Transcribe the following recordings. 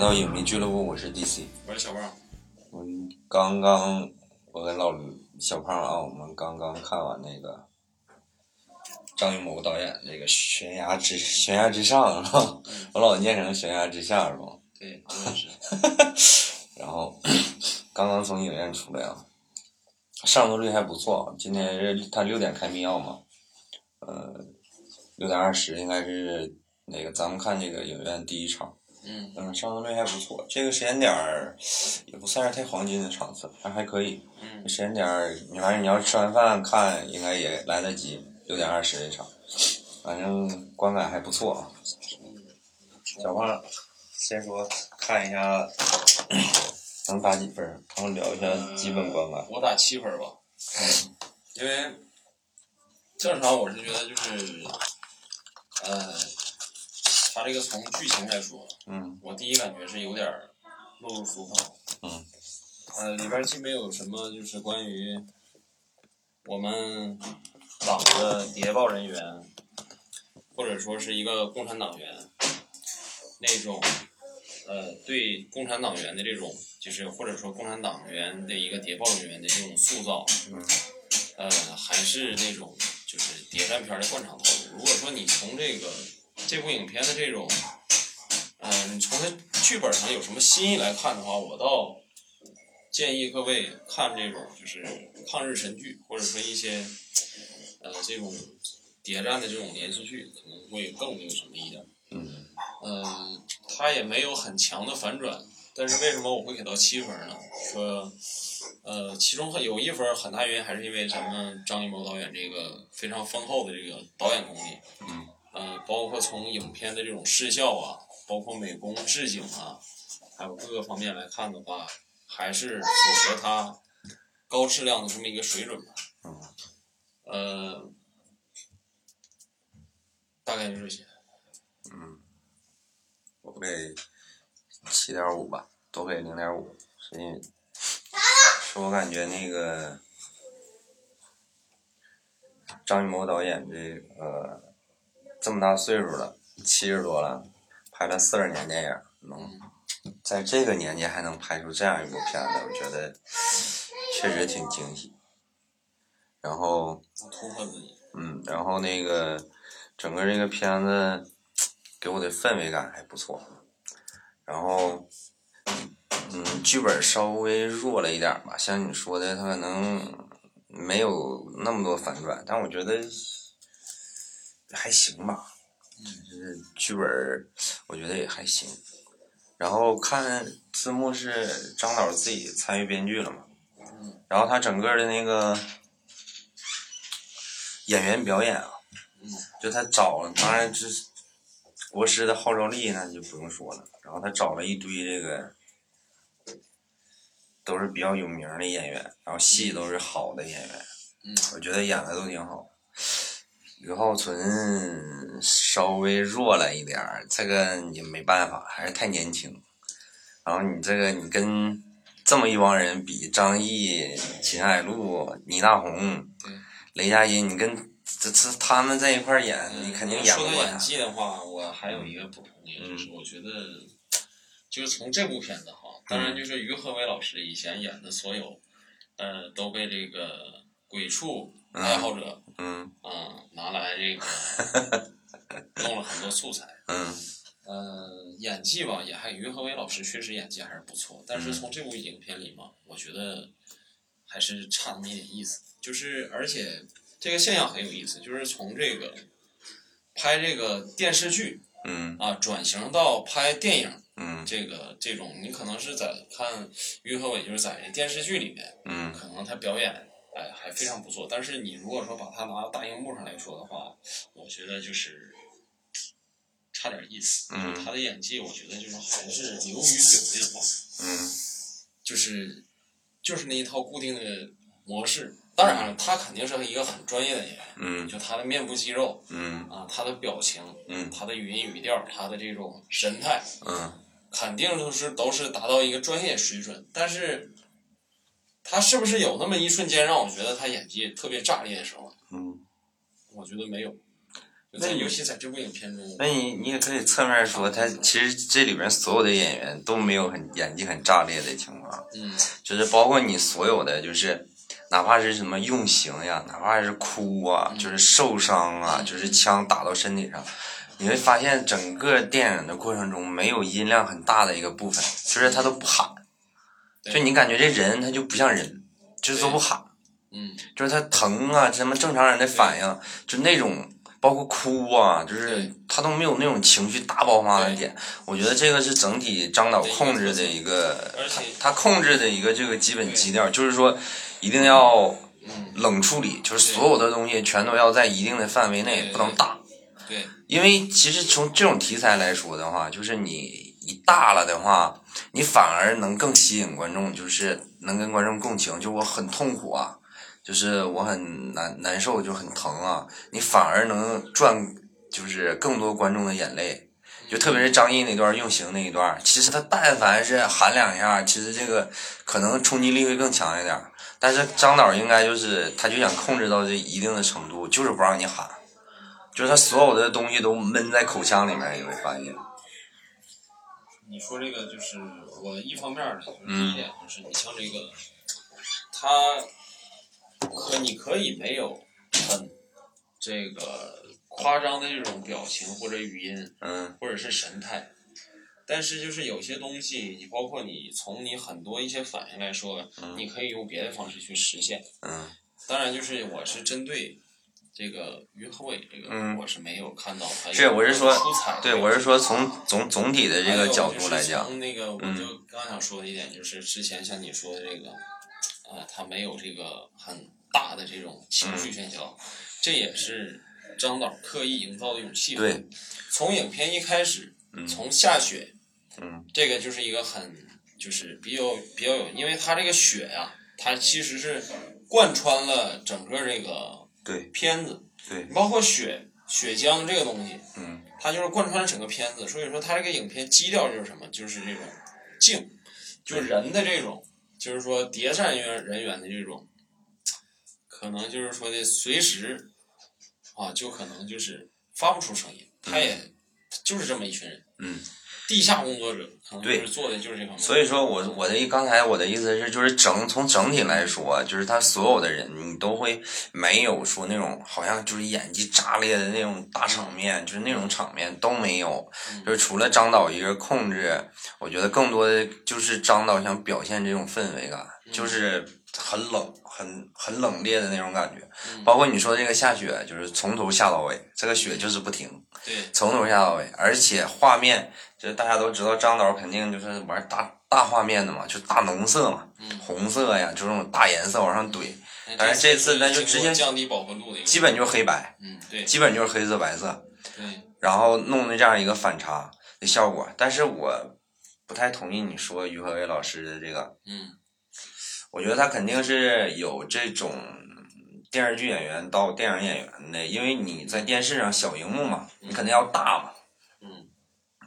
到影迷俱乐部，我是 DC，我是小胖。我刚刚，我跟老小胖啊，我们刚刚看完那个张艺谋导演那个《悬崖之悬崖之上》是吧？我老念成《悬崖之下》是吧？对，我也是。然后刚刚从影院出来啊，上座率还不错。今天是他六点开密钥嘛，呃，六点二十应该是那个咱们看这个影院第一场。嗯嗯，上座率还不错。这个时间点儿也不算是太黄金的场次，还还可以。嗯时间点儿，你反正你要吃完饭看，应该也来得及。六点二十这场，反正观感还不错啊。小胖，先说看一下能打几分儿，然后聊一下基本观感。我打七分吧，因为正常我是觉得就是，呃，他这个从剧情来说，嗯我第一感觉是有点儿落入俗套。嗯。呃，里边儿既没有什么就是关于我们党的谍报人员，或者说是一个共产党员那种，呃，对共产党员的这种，就是或者说共产党员的一个谍报人员的这种塑造，嗯呃，还是那种就是谍战片儿的惯常套路。如果说你从这个这部影片的这种，呃，你从它剧本上有什么新意来看的话，我倒建议各位看这种就是抗日神剧，或者说一些呃这种谍战的这种连续剧，可能会更那个什么一点。嗯嗯，它也没有很强的反转，但是为什么我会给到七分呢？说，呃，其中有一分很大原因还是因为咱们张艺谋导演这个非常丰厚的这个导演功力，嗯，呃，包括从影片的这种视效啊，包括美工、置景啊，还有各个方面来看的话，还是符合他高质量的这么一个水准吧。嗯呃，大概就这些。嗯，我给七点五吧，都给零点五，是因为是我感觉那个张艺谋导演这个这么大岁数了，七十多了，拍了四十年电影，能在这个年纪还能拍出这样一部片子，我觉得确实挺惊喜。然后。嗯，然后那个整个这个片子给我的氛围感还不错，然后嗯，剧本稍微弱了一点吧，像你说的，他可能没有那么多反转，但我觉得还行吧，就是剧本我觉得也还行。然后看字幕是张导自己参与编剧了嘛，然后他整个的那个。演员表演啊，就他找了，当然这国师的号召力那就不用说了。然后他找了一堆这个都是比较有名的演员，然后戏都是好的演员，嗯，我觉得演的都挺好。于浩存稍微弱了一点儿，这个你没办法，还是太年轻。然后你这个你跟这么一帮人比，张译、秦海璐、倪大红。雷佳音，你跟这这他们在一块儿演，你肯定演不过说到演技的话，我还有一个补充的，嗯就是我觉得，就是从这部片子哈，当然就是于和伟老师以前演的所有，呃，都被这个鬼畜爱好者嗯。啊、拿来这个 弄了很多素材。嗯。呃，演技吧，也还于和伟老师确实演技还是不错，但是从这部影片里嘛，我觉得还是差那么一点意思。就是，而且这个现象很有意思，就是从这个拍这个电视剧嗯。啊，转型到拍电影，嗯。这个这种，你可能是在看于和伟，就是在电视剧里面，嗯。可能他表演哎还非常不错，但是你如果说把它拿到大荧幕上来说的话，我觉得就是差点意思。嗯。他的演技，我觉得就是还是流于表面化，嗯。就是就是那一套固定的模式。当然了，他肯定是一个很专业的演员，嗯。就他的面部肌肉嗯。啊，他的表情，嗯。他的语音语调，他的这种神态，嗯。肯定都是都是达到一个专业水准。但是，他是不是有那么一瞬间让我觉得他演技特别炸裂的时候？嗯，我觉得没有。那尤其在这部影片中，那你你也可以侧面说，他其实这里边所有的演员都没有很演技很炸裂的情况，嗯，就是包括你所有的就是。哪怕是什么用刑呀，哪怕是哭啊，就是受伤啊，就是枪打到身体上，你会发现整个电影的过程中没有音量很大的一个部分，就是他都不喊，就你感觉这人他就不像人，就是都不喊，嗯，就是他疼啊，什么正常人的反应，就那种包括哭啊，就是他都没有那种情绪大爆发的点。我觉得这个是整体张导控制的一个，他他控制的一个这个基本基调，就是说。一定要冷处理，就是所有的东西全都要在一定的范围内，不能大。对，因为其实从这种题材来说的话，就是你一大了的话，你反而能更吸引观众，就是能跟观众共情。就我很痛苦啊，就是我很难难受，就很疼啊，你反而能赚，就是更多观众的眼泪。就特别是张译那段用刑那一段，其实他但凡是喊两下，其实这个可能冲击力会更强一点。但是张导应该就是，他就想控制到这一定的程度，就是不让你喊，就是他所有的东西都闷在口腔里面，你会发现。你说这个就是我一方面的，就是第一点就是你像这个，他可你可以没有很这个夸张的这种表情或者语音，嗯，或者是神态。但是就是有些东西，你包括你从你很多一些反应来说，你可以用别的方式去实现。嗯。当然，就是我是针对这个于和伟这个，我是没有看到他是我是说。对，我是说从总总体的这个角度来讲。从那个，我就刚想说的一点，就是之前像你说的这个，啊，他没有这个很大的这种情绪喧嚣，这也是张导刻意营造的一种气氛。对。从影片一开始，从下雪。嗯，这个就是一个很，就是比较比较有，因为它这个雪呀，它其实是贯穿了整个这个对。片子，对，包括雪雪浆这个东西，嗯，它就是贯穿整个片子，所以说它这个影片基调就是什么，就是这种静，就是人的这种，就是说谍战员人员的这种，可能就是说的随时啊，就可能就是发不出声音，他也就是这么一群人，嗯。地下工作者可能就是做的就是这方面。所以说我我的刚才我的意思是，就是整从整体来说，就是他所有的人，你都会没有说那种好像就是演技炸裂的那种大场面，就是那种场面都没有。就是除了张导一个控制，我觉得更多的就是张导想表现这种氛围感，就是很冷、很很冷冽的那种感觉。包括你说这个下雪，就是从头下到尾，这个雪就是不停，对，从头下到尾，而且画面。就大家都知道，张导肯定就是玩大大画面的嘛，就大浓色嘛，红色呀，就这种大颜色往上怼。但是这次咱就直接降低饱和度的，基本就是黑白，嗯，对，基本就是黑色白色，对，然后弄的这样一个反差的效果。但是我不太同意你说于和伟老师的这个，嗯，我觉得他肯定是有这种电视剧演员到电影演员的，因为你在电视上小荧幕嘛，你肯定要大嘛。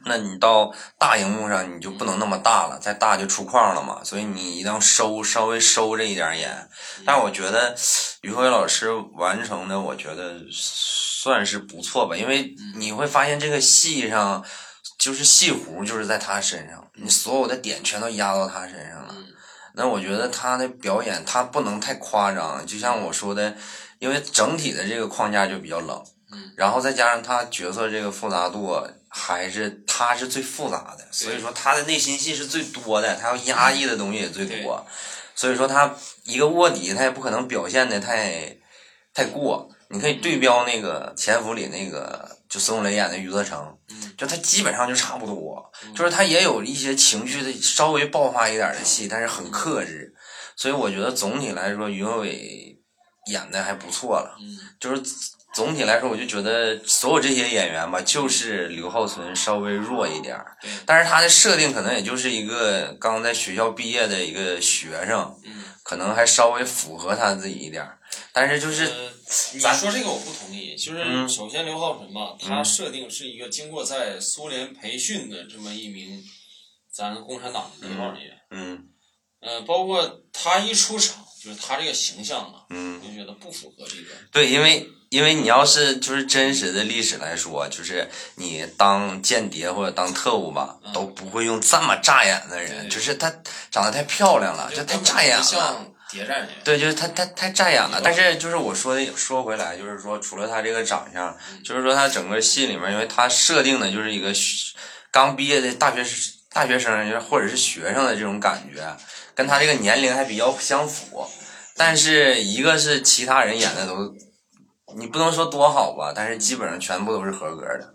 那你到大荧幕上你就不能那么大了，再大就出框了嘛，所以你一定要收稍微收着一点演。但我觉得于和伟老师完成的，我觉得算是不错吧，因为你会发现这个戏上就是戏弧就是在他身上，你所有的点全都压到他身上了。那我觉得他的表演他不能太夸张，就像我说的，因为整体的这个框架就比较冷，然后再加上他角色这个复杂度。还是他是最复杂的，所以说他的内心戏是最多的，他要压抑的东西也最多，所以说他一个卧底，他也不可能表现的太太过。你可以对标那个《潜伏》里那个，就孙红雷演的余则成，就他基本上就差不多，就是他也有一些情绪的稍微爆发一点的戏，但是很克制。所以我觉得总体来说，于和伟演的还不错了，就是。总体来说，我就觉得所有这些演员吧，就是刘浩存稍微弱一点儿。但是他的设定可能也就是一个刚在学校毕业的一个学生，可能还稍微符合他自己一点儿。但是就是你说这个我不同意，就是首先刘浩存吧，他设定是一个经过在苏联培训的这么一名咱共产党的一号人员。嗯。呃，包括他一出场，就是他这个形象啊，嗯，就觉得不符合这个。对，因为。因为你要是就是真实的历史来说，就是你当间谍或者当特务吧，嗯都不会用这么扎眼的人，就是他长得太漂亮了，就太扎眼了。像谍战人员。对，就是他他太扎眼了。但是就是我说的说回来，就是说除了他这个长相，嗯就是说他整个戏里面，因为他设定的就是一个刚毕业的大学生大学生，就是或者是学生的这种感觉，跟他这个年龄还比较相符。但是一个是其他人演的都，你不能说多好吧，但是基本上全部都是合格的。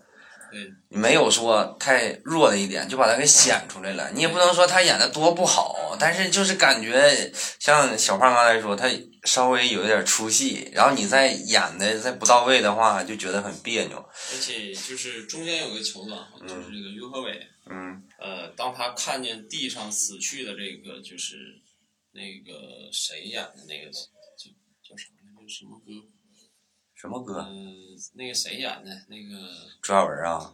对，没有说太弱的一点，就把他给显出来了。你也不能说他演的多不好，但是就是感觉像小胖刚才说，他稍微有一点出戏，然后你再演的再不到位的话，就觉得很别扭。而且就是中间有个桥段，就是这个于和伟，嗯呃，当他看见地上死去的这个就是那个谁演的那个叫叫啥来着？什么歌？什么歌？嗯、那个谁演的？那个朱亚文啊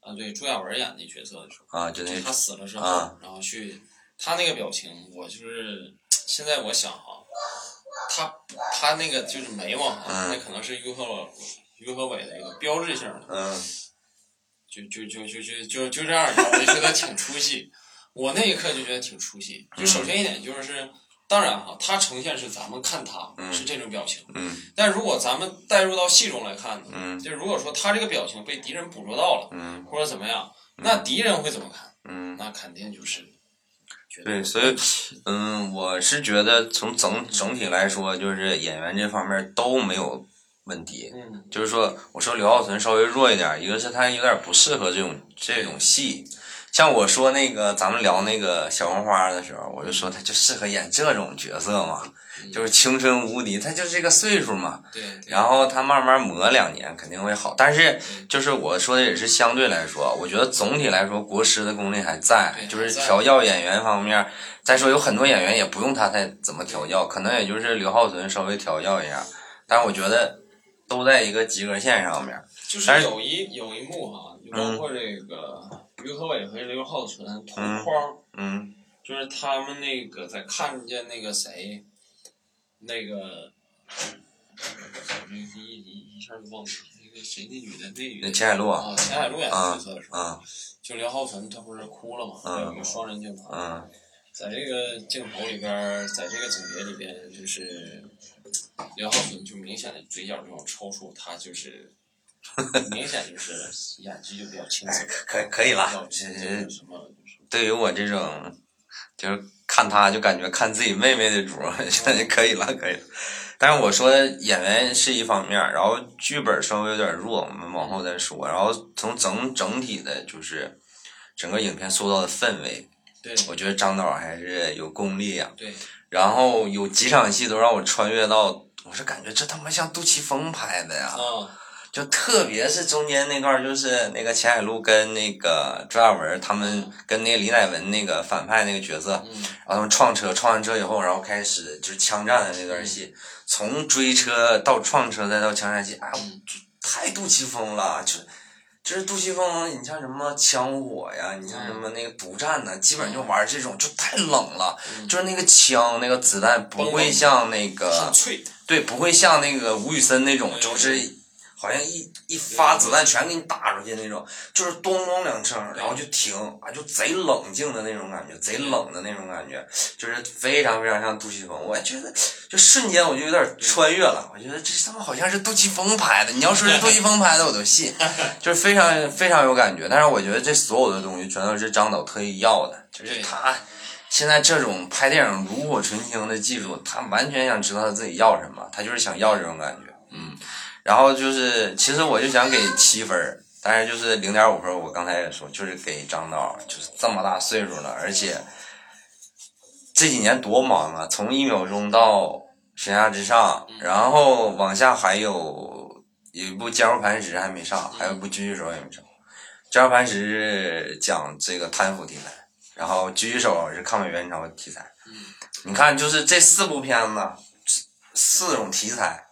啊，对，朱亚文演的角色的时候，啊，就那就他死了之后，啊然后去他那个表情，我就是现在我想哈，他他那个就是眉毛哈，嗯那可能是于和伟于和伟的一个标志性的。嗯就就就就就就就这样，我就觉得挺出戏。我那一刻就觉得挺出戏。就首先一点就是，当然哈，他呈现是咱们看他嗯。是这种表情，嗯。但如果咱们带入到戏中来看呢，嗯。就如果说他这个表情被敌人捕捉到了，嗯。或者怎么样，那敌人会怎么看？嗯，那肯定就是对，所以嗯，我是觉得从整整体来说，就是演员这方面都没有问题。嗯。就是说，我说刘浩存稍微弱一点，一个是他有点不适合这种这种戏，像我说那个咱们聊那个小红花的时候，我就说他就适合演这种角色嘛，就是青春无敌，他就是这个岁数嘛。对对，然后他慢慢磨两年肯定会好，但是就是我说的也是相对来说，我觉得总体来说国师的功力还在，就是调教演员方面。再说有很多演员也不用他再怎么调教，可能也就是刘浩存稍微调教一下，但是我觉得都在一个及格线上面。就是有一有一幕哈，就包括这个于和伟和刘浩存同嗯框。嗯就是他们那个在看见那个谁，那个，我这一一一下就忘了那个谁那女的那女那的钱海璐，啊，钱海璐演的啊角色的时候，啊。就刘浩存他不是哭了吗？嗯。有一个双人镜头，嗯。在这个镜头里边，在这个情节里边，就是刘浩存就明显的嘴角这种抽搐，他就是明显就是演技就比较青涩，可可以了对于我这种，就是看他就感觉看自己妹妹的主儿，可以了，可以了。但是我说演员是一方面，然后剧本稍微有点弱，我们往后再说。然后从整整体的，就是整个影片塑造的氛围，对我觉得张导还是有功力呀、对然后有几场戏都让我穿越到，我是感觉这他妈像杜琪峰拍的呀。啊。就特别是中间那段，就是那个钱海璐跟那个朱亚文他们跟那个李乃文那个反派那个角色，嗯然后他们撞车，撞完车以后，然后开始就是枪战的那段戏，从追车到撞车再到枪战戏，哎，嗯就太杜琪峰了，就就是杜琪峰，你像什么枪火呀，你像什么那个独战呐，基本上就玩这种，就太冷了，嗯就是那个枪那个子弹不会像那个，对，不会像那个吴宇森那种，就是好像一一发子弹全给你打出去那种，就是咚咚两声，然后就停，啊，就贼冷静的那种感觉，贼冷的那种感觉，就是非常非常像杜琪峰。我觉得，就瞬间我就有点穿越了，我觉得这他妈好像是杜琪峰拍的。你要说是杜琪峰拍的，我都信，就是非常非常有感觉。但是我觉得这所有的东西全都是张导特意要的，就是他。现在这种拍电影炉火纯青的技术，他完全想知道他自己要什么，他就是想要这种感觉，嗯。然后就是，其实我就想给七分儿，但是就是零点五分儿，我刚才也说，就是给张导，就是这么大岁数了，而且这几年多忙啊，从一秒钟到悬崖之上，然后往下还有有一部坚如磐石还没上，还有一部狙击手也没上。坚如磐石讲这个贪腐题材，然后狙击手是抗美援朝题材。你看，就是这四部片子，四种题材，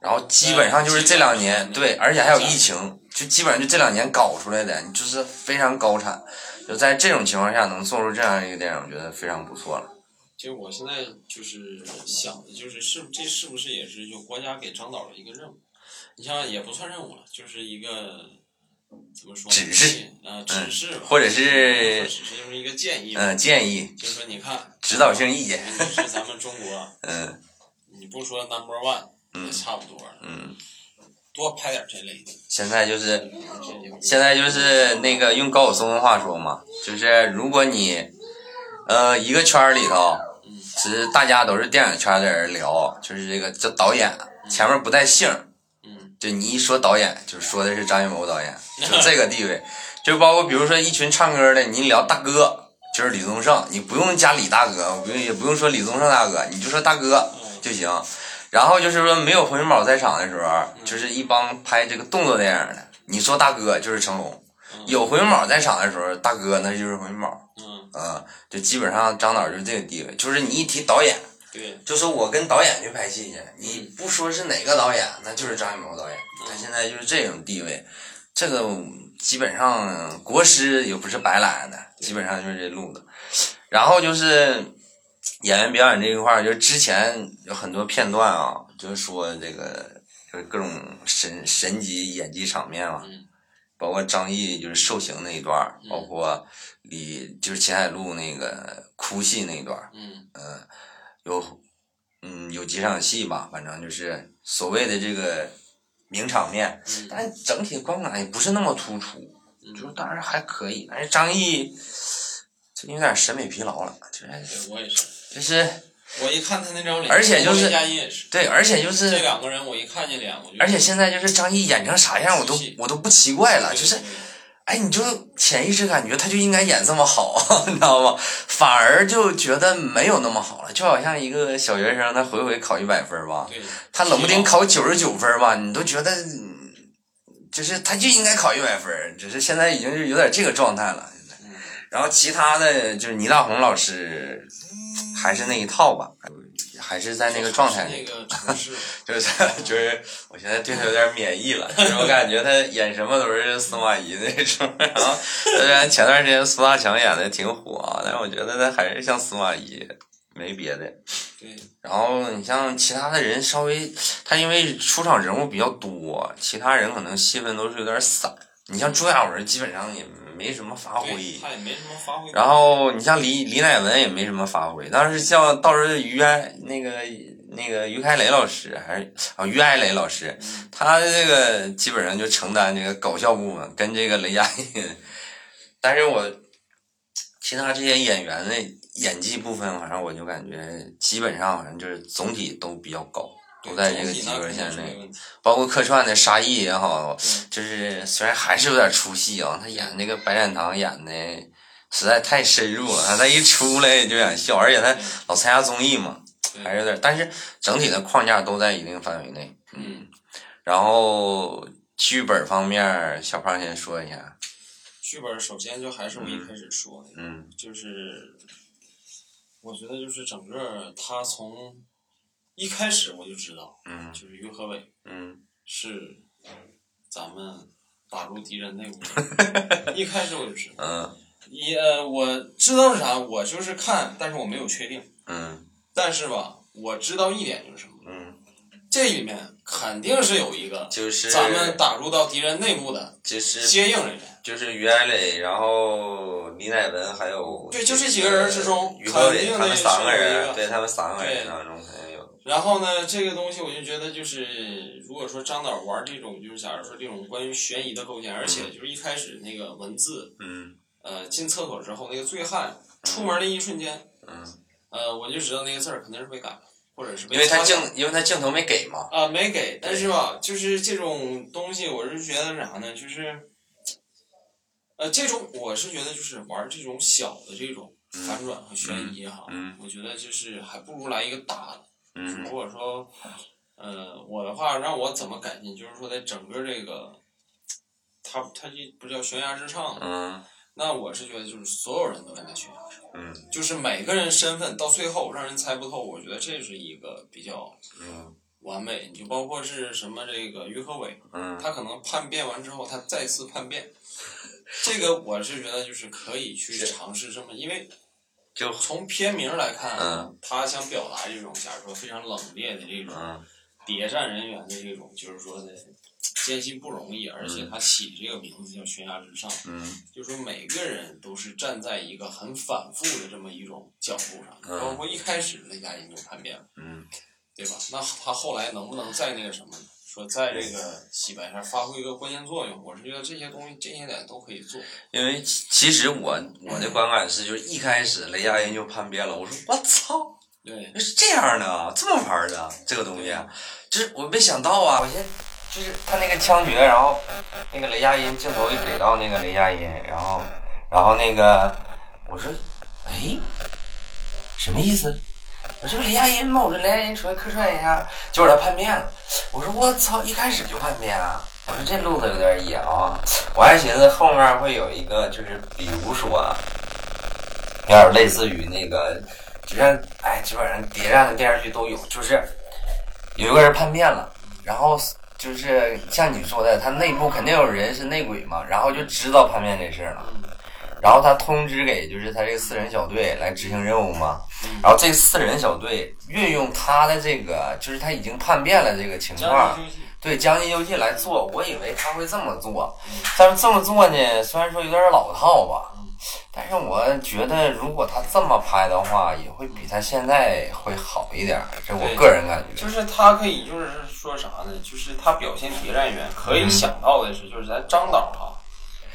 然后基本上就是这两年对，而且还有疫情，就基本上就这两年搞出来的，就是非常高产。就在这种情况下能做出这样一个电影，我觉得非常不错了。其实我现在就是想的，就是是这是不是也是就国家给张导的一个任务？你像也不算任务了，就是一个怎么说？指示啊，指示吧，或者是是指示就是一个建议，嗯建议就是说你看指导性意见，你是咱们中国，嗯你不说 number one 嗯也差不多了，嗯，多拍点这类的。现在就是现在就是那个用高晓松的话说嘛，就是如果你呃一个圈儿里头，嗯。其实大家都是电影圈的人聊，就是这个这导演前面不带姓儿，嗯。就你一说导演，就说的是张艺谋导演，就 这个地位，就包括比如说一群唱歌的，你聊大哥就是李宗盛，你不用加李大哥，不用也不用说李宗盛大哥，你就说大哥就行。然后就是说没有洪金宝在场的时候，就是一帮拍这个动作电影的，你说大哥就是成龙。有洪金宝在场的时候，大哥那就是洪金宝，嗯，嗯，就基本上张导就是这个地位，就是你一提导演，对，就说我跟导演去拍戏去，你不说是哪个导演，那就是张艺谋导演。他现在就是这种地位，这个基本上国师也不是白来的，基本上就是这路子。然后就是演员表演这一块儿，就是之前有很多片段啊，就是说这个就是各种神神级演技场面嘛，嗯包括张译就是受刑那一段儿，嗯包括李就是秦海璐那个哭戏那一段儿，嗯嗯，有，嗯，有几场戏吧，反正就是所谓的这个名场面，嗯但整体观感也不是那么突出，就是当然还可以。但是张译最近有点审美疲劳了，就是对我也是，就是我一看他那张脸，而且就是对，而且就是这是，两个人我一看见脸我就，而且现在就是张译演成啥样，我都我都不奇怪了，就是。哎，你就潜意识感觉他就应该演这么好，你知道吗？反而就觉得没有那么好了，就好像一个小学生，他回回考一百分儿吧，他冷不丁考九十九分儿吧，你都觉得，嗯就是他就应该考一百分儿，只是现在已经是有点这个状态了。然后其他的就是倪大红老师，还是那一套吧，还是在那个状态里。那个 就是就是，我现在对他有点免疫了，就是我感觉他演什么都是司马懿那种。然后虽然前段时间苏大强演的挺火，但是我觉得他还是像司马懿，没别的。对，然后你像其他的人稍微，他因为出场人物比较多，其他人可能戏份都是有点散。你像朱亚文基本上也没什么发挥，，他也没什么发挥。然后你像李李乃文也没什么发挥，但是像到时候于爱那个那个于开雷老师还是啊于爱雷老师，他这个基本上就承担这个搞笑部分，跟这个雷佳音。但是我其他这些演员的演技部分，反正我就感觉基本上反正就是总体都比较高，都在这个及格线内。包括客串的沙溢也好，就是虽然还是有点出戏啊，他演那个白展堂演的实在太深入了，他一出来就想笑，而且他老参加综艺嘛，还是有点，但是整体的框架都在一定范围内。嗯，然后剧本方面，小胖先说一下。剧本首先就还是我一开始说的，嗯就是我觉得就是整个他从一开始我就知道，嗯就是于和伟嗯是咱们打入敌人内部，一开始我就知道。嗯也我知道是啥，我就是看，但是我没有确定。嗯但是吧，我知道一点就是什么，嗯，这里面肯定是有一个就是咱们打入到敌人内部的就是接应人员。就是于爱磊，然后李乃文，还有对就这几个人之中于和伟肯定得他们三个人，个对他们三个人当中。然后呢，这个东西我就觉得就是，如果说张导玩这种，就是假如说这种关于悬疑的构建，而且就是一开始那个文字，嗯呃，进厕所之后那个醉汉出门的一瞬间，嗯，呃，我就知道那个字儿肯定是被改了，或者是被因为他镜，因为他镜头没给嘛。啊、没给，但是吧，就是这种东西，我是觉得啥呢？就是，呃，这种我是觉得就是玩这种小的这种反转和悬疑哈，嗯我觉得就是还不如来一个大的。嗯。如果说，呃，我的话让我怎么改进，就是说在整个这个，他他这不叫悬崖之上吗？嗯。那我是觉得就是所有人都在那悬崖上，嗯。就是每个人身份到最后让人猜不透，我觉得这是一个比较嗯。完美。你就包括是什么这个于和伟，嗯。他可能叛变完之后，他再次叛变，这个我是觉得就是可以去尝试这么，因为就从片名来看，嗯。他想表达这种假如说非常冷冽的这种。嗯。谍战人员的这种，就是说的艰辛不容易，而且他起这个名字叫悬崖之上，嗯。就是说每个人都是站在一个很反复的这么一种角度上，嗯。包括一开始雷佳音就叛变了，嗯，对吧？那他后来能不能再那个什么，说在这个洗白上发挥一个关键作用？我是觉得这些东西这些点都可以做。因为其其实我我的观感是，就是一开始雷佳音就叛变了，我说我操，对，是这样的啊，这么玩儿的这个东西，就是我没想到啊，我先就是他那个枪决，然后那个雷佳音镜头一给到那个雷佳音，然后然后那个我说，哎，什么意思？我这不雷佳音吗？我说雷佳音出来客串一下，结果他叛变了。我说我操，一开始就叛变啊！我说这路子有点野啊！我还寻思后面会有一个，就是比如说，有点类似于那个，就像哎，基本上谍战的电视剧都有，就是有一个人叛变了，然后就是像你说的，他内部肯定有人是内鬼嘛，然后就知道叛变这事儿了。然后他通知给就是他这个四人小队来执行任务嘛，然后这四人小队运用他的这个，就是他已经叛变了这个情况，对将计就计来做。我以为他会这么做，但是这么做呢，虽然说有点老套吧，但是我觉得如果他这么拍的话，也会比他现在会好一点，这我个人感觉。就是他可以，就是说啥呢？就是他表现谍战员可以想到的是，就是咱张导哈。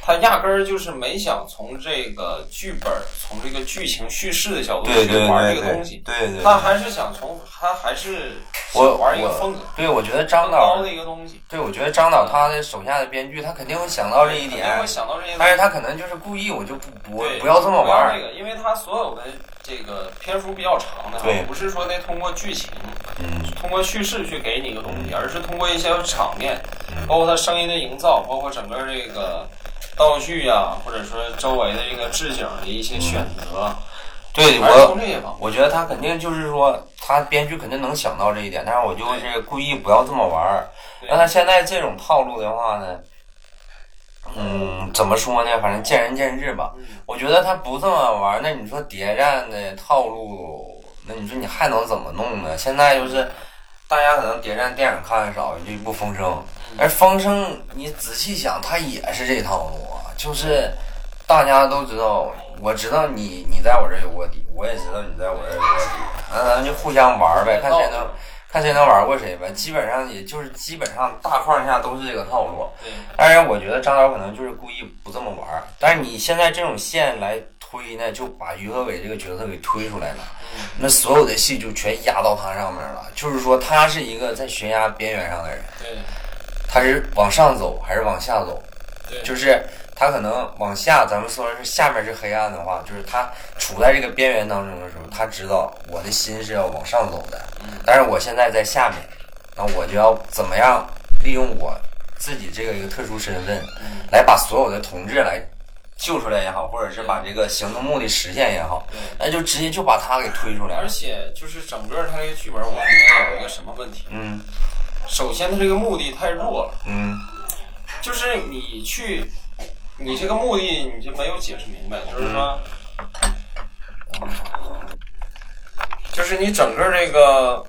他压根儿就是没想从这个剧本、从这个剧情叙事的角度去玩这个东西，对对，他还是想从他还是我玩一个风格。对，我觉得张导的一个东西。对，我觉得张导他的手下的编剧，他肯定会想到这一点，会想到这一点，但是他可能就是故意，我就不不不要这么玩这个，因为他所有的这个篇幅比较长的，对，不是说得通过剧情，嗯，通过叙事去给你一个东西，而是通过一些场面，包括他声音的营造，包括整个这个。道具呀，或者说周围的这个置景的一些选择，对我，我觉得他肯定就是说，他编剧肯定能想到这一点，但是我就是故意不要这么玩儿。那他现在这种套路的话呢，嗯，怎么说呢？反正见仁见智吧。我觉得他不这么玩儿，那你说谍战的套路，那你说你还能怎么弄呢？现在就是大家可能谍战电影看的少，就一部《风声》，而《风声》你仔细想，它也是这套路。就是大家都知道，我知道你你在我这有卧底，我也知道你在我这有卧底，那咱就互相玩呗，看谁能看谁能玩过谁呗。基本上也就是基本上大框下都是这个套路。当然我觉得张导可能就是故意不这么玩。但是你现在这种线来推呢，就把于和伟这个角色给推出来了，那所有的戏就全压到他上面了。就是说他是一个在悬崖边缘上的人，他是往上走还是往下走？就是。他可能往下，咱们说是下面是黑暗的话，就是他处在这个边缘当中的时候，他知道我的心是要往上走的，但是我现在在下面，那我就要怎么样利用我自己这个一个特殊身份，来把所有的同志来救出来也好，或者是把这个行动目的实现也好，那就直接就把他给推出来。而且就是整个他这个剧本，我觉得有一个什么问题？嗯，首先他这个目的太弱了。嗯，就是你去。你这个目的你就没有解释明白，就是说，就是你整个这个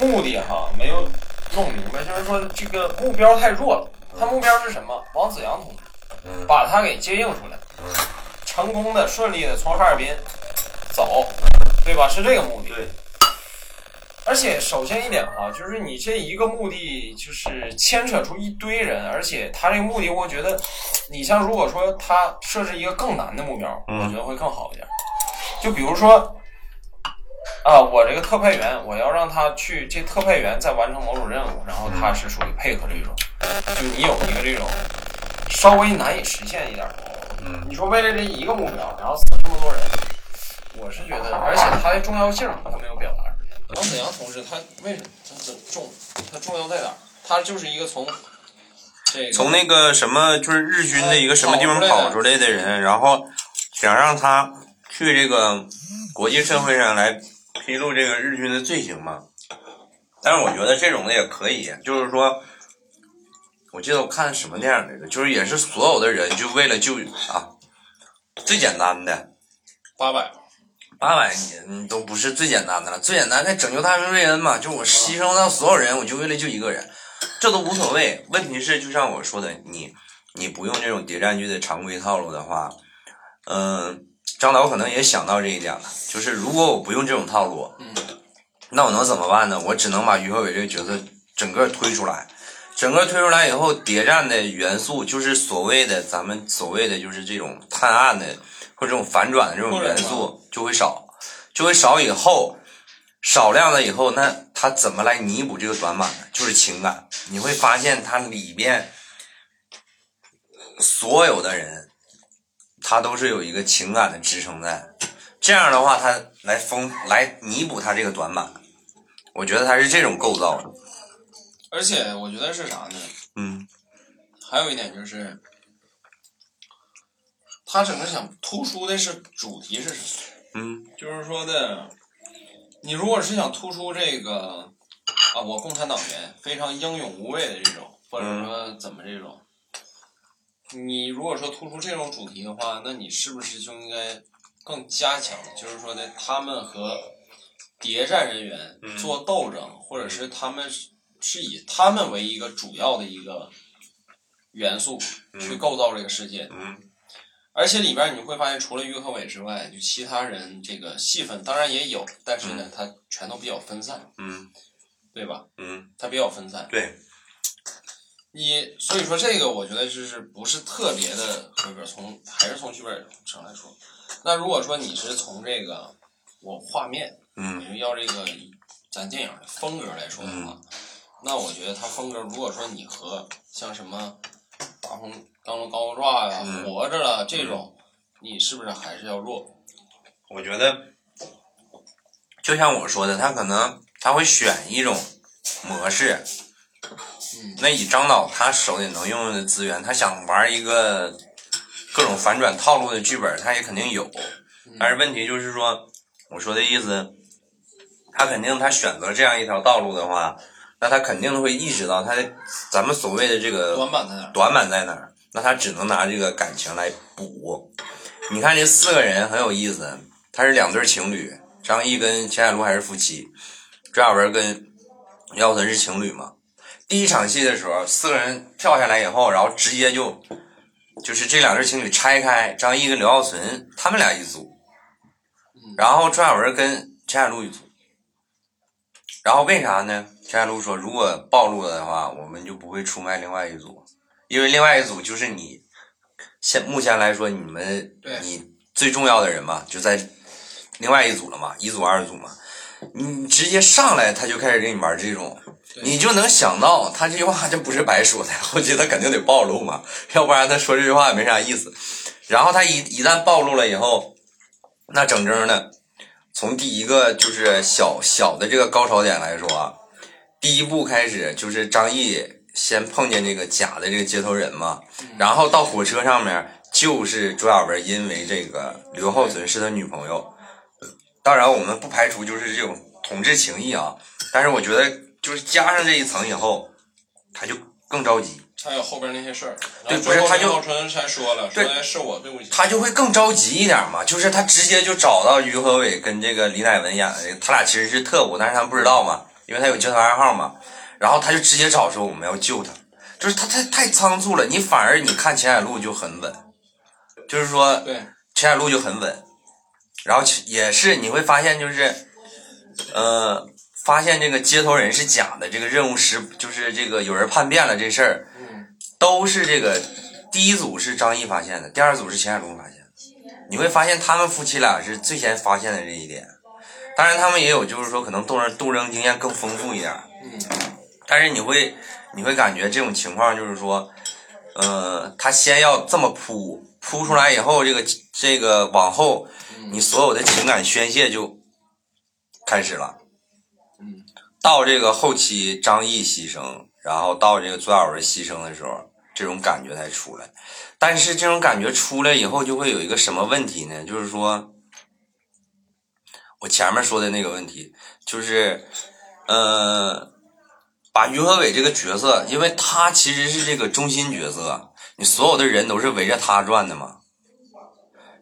目的哈没有弄明白，就是说这个目标太弱了。他目标是什么？王子阳同志，把他给接应出来，成功的、顺利的从哈尔滨走，对吧？是这个目的。对。而且首先一点哈，就是你这一个目的就是牵扯出一堆人，而且他这个目的，我觉得，你像如果说他设置一个更难的目标，我觉得会更好一点。就比如说，啊，我这个特派员，我要让他去，这特派员在完成某种任务，然后他是属于配合这种，就你有一个这种稍微难以实现一点。嗯，你说为了这一个目标，然后死这么多人，我是觉得，而且它的重要性他没有表达出来。王子阳同志，他为什么他这重？他重要在哪儿？他就是一个从这从那个什么，就是日军的一个什么地方跑出来的人，然后想让他去这个国际社会上来披露这个日军的罪行嘛。但是我觉得这种的也可以，就是说，我记得我看什么电影来着，就是也是所有的人就为了救啊，最简单的八百，八百年都不是最简单的了，最简单该拯救大兵瑞恩嘛，就我牺牲到所有人，我就为了救一个人，这都无所谓。问题是，就像我说的，你你不用这种谍战剧的常规套路的话，嗯、张导可能也想到这一点了，就是如果我不用这种套路，嗯那我能怎么办呢？我只能把于和伟这个角色整个推出来，整个推出来以后，谍战的元素就是所谓的咱们所谓的就是这种探案的或者这种反转的这种元素就会少，就会少以后，少量了以后，那它怎么来弥补这个短板呢？就是情感，你会发现它里边所有的人，他都是有一个情感的支撑在，这样的话，他来丰来弥补他这个短板，我觉得他是这种构造的，而且我觉得是啥呢？嗯。还有一点就是，他整个想突出的是主题是什么？嗯。就是说的，你如果是想突出这个啊，我共产党员非常英勇无畏的这种，或者说怎么这种，你如果说突出这种主题的话，那你是不是就应该更加强，就是说的他们和谍战人员嗯。做斗争，或者是他们是是以他们为一个主要的一个元素去构造这个世界，嗯而且里边你会发现，除了于和伟之外，就其他人这个戏份当然也有，但是呢，他全都比较分散，嗯对吧？嗯，他比较分散。对，你所以说这个，我觉得就是不是特别的合格，从还是从剧本上来说。那如果说你是从这个我画面，嗯你是要这个咱电影的风格来说的话，那我觉得他风格，如果说你和像什么大红钢龙高挂呀、嗯活着了这种，你是不是还是要弱？我觉得就像我说的，他可能他会选一种模式。嗯那以张导他手里能用的资源，他想玩一个各种反转套路的剧本，他也肯定有。但是问题就是说，我说的意思，他肯定他选择这样一条道路的话，那他肯定会意识到他的咱们所谓的这个短板在哪儿？短板在哪儿？那他只能拿这个感情来补。你看这四个人很有意思，他是两对情侣，张译跟钱海璐还是夫妻，朱亚文跟姚晨是情侣嘛。第一场戏的时候，四个人跳下来以后，然后直接就就是这两对情侣拆开，张译跟刘耀存他们俩一组，然后朱亚文跟钱海璐一组。然后为啥呢？陈海璐说，如果暴露了的话，我们就不会出卖另外一组，因为另外一组就是你，现目前来说，你们你最重要的人嘛，就在另外一组了嘛，一组二组嘛。你直接上来他就开始跟你玩这种，你就能想到他这句话这不是白说的，后期他肯定得暴露嘛，要不然他说这句话也没啥意思。然后他一一旦暴露了以后，那整整的，从第一个就是小小的这个高潮点来说啊，第一步开始就是张译先碰见这个假的这个接头人嘛，然后到火车上面就是朱亚文因为这个刘浩存是他女朋友，当然我们不排除就是这种同志情谊啊，但是我觉得就是加上这一层以后，他就更着急，还有后边那些事儿。对不是他就才说了，是我对不起。他就会更着急一点嘛，就是他直接就找到于和伟跟这个李乃文演的，他俩其实是特务，但是他们不知道嘛，因为他有接头暗号嘛，然后他就直接找说我们要救他，就是他太太仓促了，你反而你看秦海璐就很稳，就是说对，钱海璐就很稳，然后也是你会发现就是，呃，发现这个接头人是假的，这个任务失就是这个有人叛变了这事儿，嗯，都是这个第一组是张译发现的，第二组是钱海璐发现的。你会发现他们夫妻俩是最先发现的这一点，当然他们也有就是说可能斗争斗争经验更丰富一点，嗯，但是你会你会感觉这种情况就是说，呃，他先要这么铺铺出来以后，这个这个往后你所有的情感宣泄就开始了。嗯，到这个后期张译牺牲，然后到这个朱亚文牺牲的时候，这种感觉才出来。但是这种感觉出来以后，就会有一个什么问题呢？就是说，我前面说的那个问题，就是，呃，把于和伟这个角色，因为他其实是这个中心角色，你所有的人都是围着他转的嘛。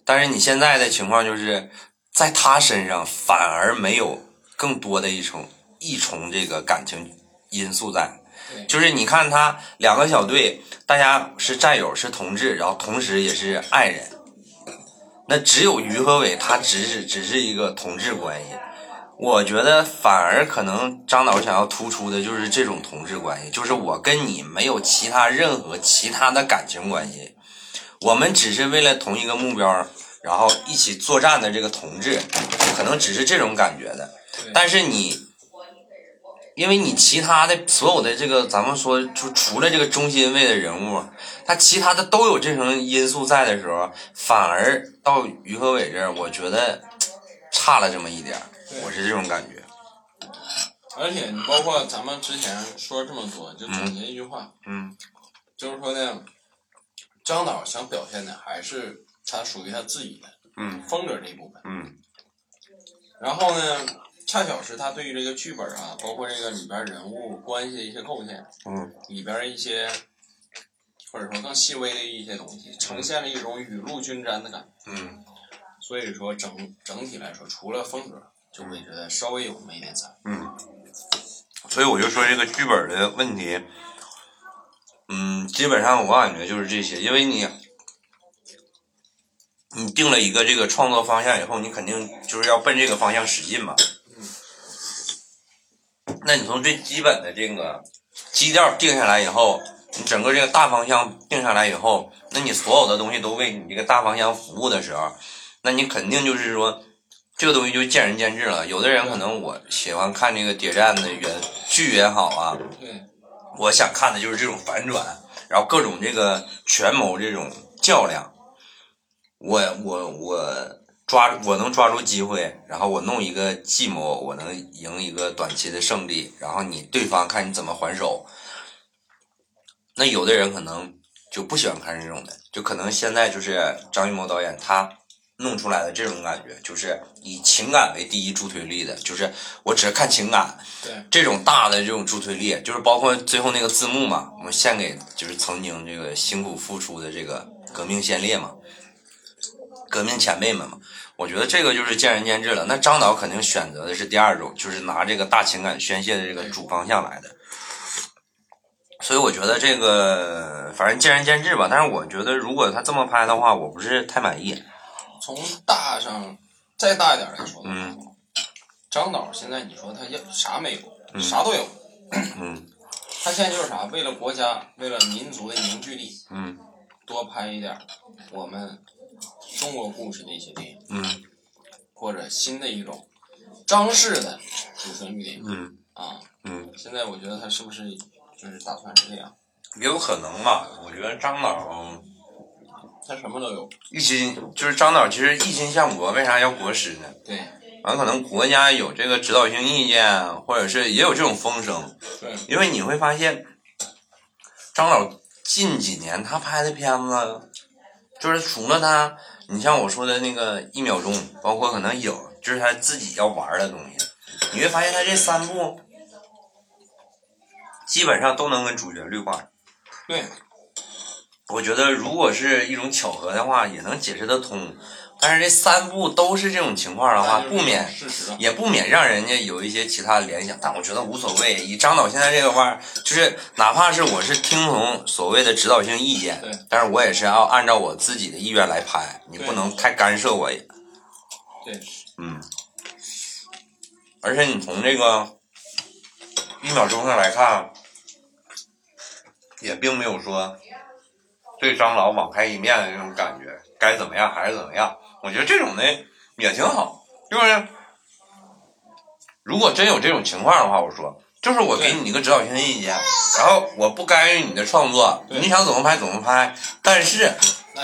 但是你现在的情况就是，在他身上反而没有更多的一重一重这个感情因素在。对就是你看他两个小队，大家是战友，是同志，然后同时也是爱人。那只有于和伟，他只是只是一个同志关系。我觉得反而可能张导想要突出的就是这种同志关系，就是我跟你没有其他任何其他的感情关系，我们只是为了同一个目标，然后一起作战的这个同志，可能只是这种感觉的。但是你，因为你其他的所有的这个，咱们说就除了这个中心位的人物，他其他的都有这层因素在的时候，反而到于和伟这儿，我觉得 差了这么一点儿，我是这种感觉。而且你包括咱们之前说这么多，就总结一句话，嗯。就是说呢，张导想表现的还是他属于他自己的嗯。风格这一部分。嗯。然后呢，恰巧是他对于这个剧本啊，包括这个里边人物关系的一些构建，嗯里边一些或者说更细微的一些东西，呈现了一种雨露均沾的感觉。嗯所以说整整体来说，除了风格，就会觉得稍微有那么一点惨。嗯，所以我就说这个剧本的问题，嗯，基本上我感觉就是这些，因为你你定了一个这个创作方向以后，你肯定就是要奔这个方向使劲嘛。那你从最基本的这个基调定下来以后，你整个这个大方向定下来以后，那你所有的东西都为你这个大方向服务的时候，那你肯定就是说，这个东西就见仁见智了。有的人可能我喜欢看这个谍战的原剧也好啊，对，我想看的就是这种反转，然后各种这个权谋这种较量。我我我抓我能抓住机会，然后我弄一个计谋，我能赢一个短期的胜利，然后你对方看你怎么还手。那有的人可能就不喜欢看这种的，就可能现在就是张艺谋导演他弄出来的这种感觉，就是以情感为第一助推力的，就是我只是看情感，对，这种大的这种助推力，就是包括最后那个字幕嘛，我们献给就是曾经这个辛苦付出的这个革命先烈嘛，革命前辈们嘛。我觉得这个就是见仁见智了。那张导肯定选择的是第二种，就是拿这个大情感宣泄的这个主方向来的。所以我觉得这个反正见仁见智吧。但是我觉得如果他这么拍的话，我不是太满意。从大上再大一点来说嗯张导现在你说他要啥没有，嗯啥都有。嗯 他现在就是啥，为了国家，为了民族的凝聚力，嗯多拍一点我们中国故事的一些电影，嗯或者新的一种张氏的主旋律电影嗯啊。嗯，现在我觉得他是不是就是打算是这样？也有可能吧。我觉得张导。他什么都有。一心就是张导，其实一心向国，为啥要国师呢？对完，可能国家有这个指导性意见，或者是也有这种风声，对因为你会发现，张导近几年他拍的片子，就是除了他，你像我说的那个一秒钟，包括可能有，就是他自己要玩的东西，你会发现他这三部基本上都能跟主旋律挂上。对我觉得如果是一种巧合的话，也能解释得通。但是这三部都是这种情况的话，不免。也不免让人家有一些其他的联想。但我觉得无所谓。以张导现在这个腕儿，就是哪怕是我是听从所谓的指导性意见对，但是我也是要按照我自己的意愿来拍，你不能太干涉我也。对，嗯。而且你从这个一秒钟上来看，也并没有说对张老网开一面的那种感觉，该怎么样还是怎么样。我觉得这种的也挺好，就是如果真有这种情况的话，我说就是我给你一个指导性意见，然后我不干预你的创作，你想怎么拍怎么拍，但是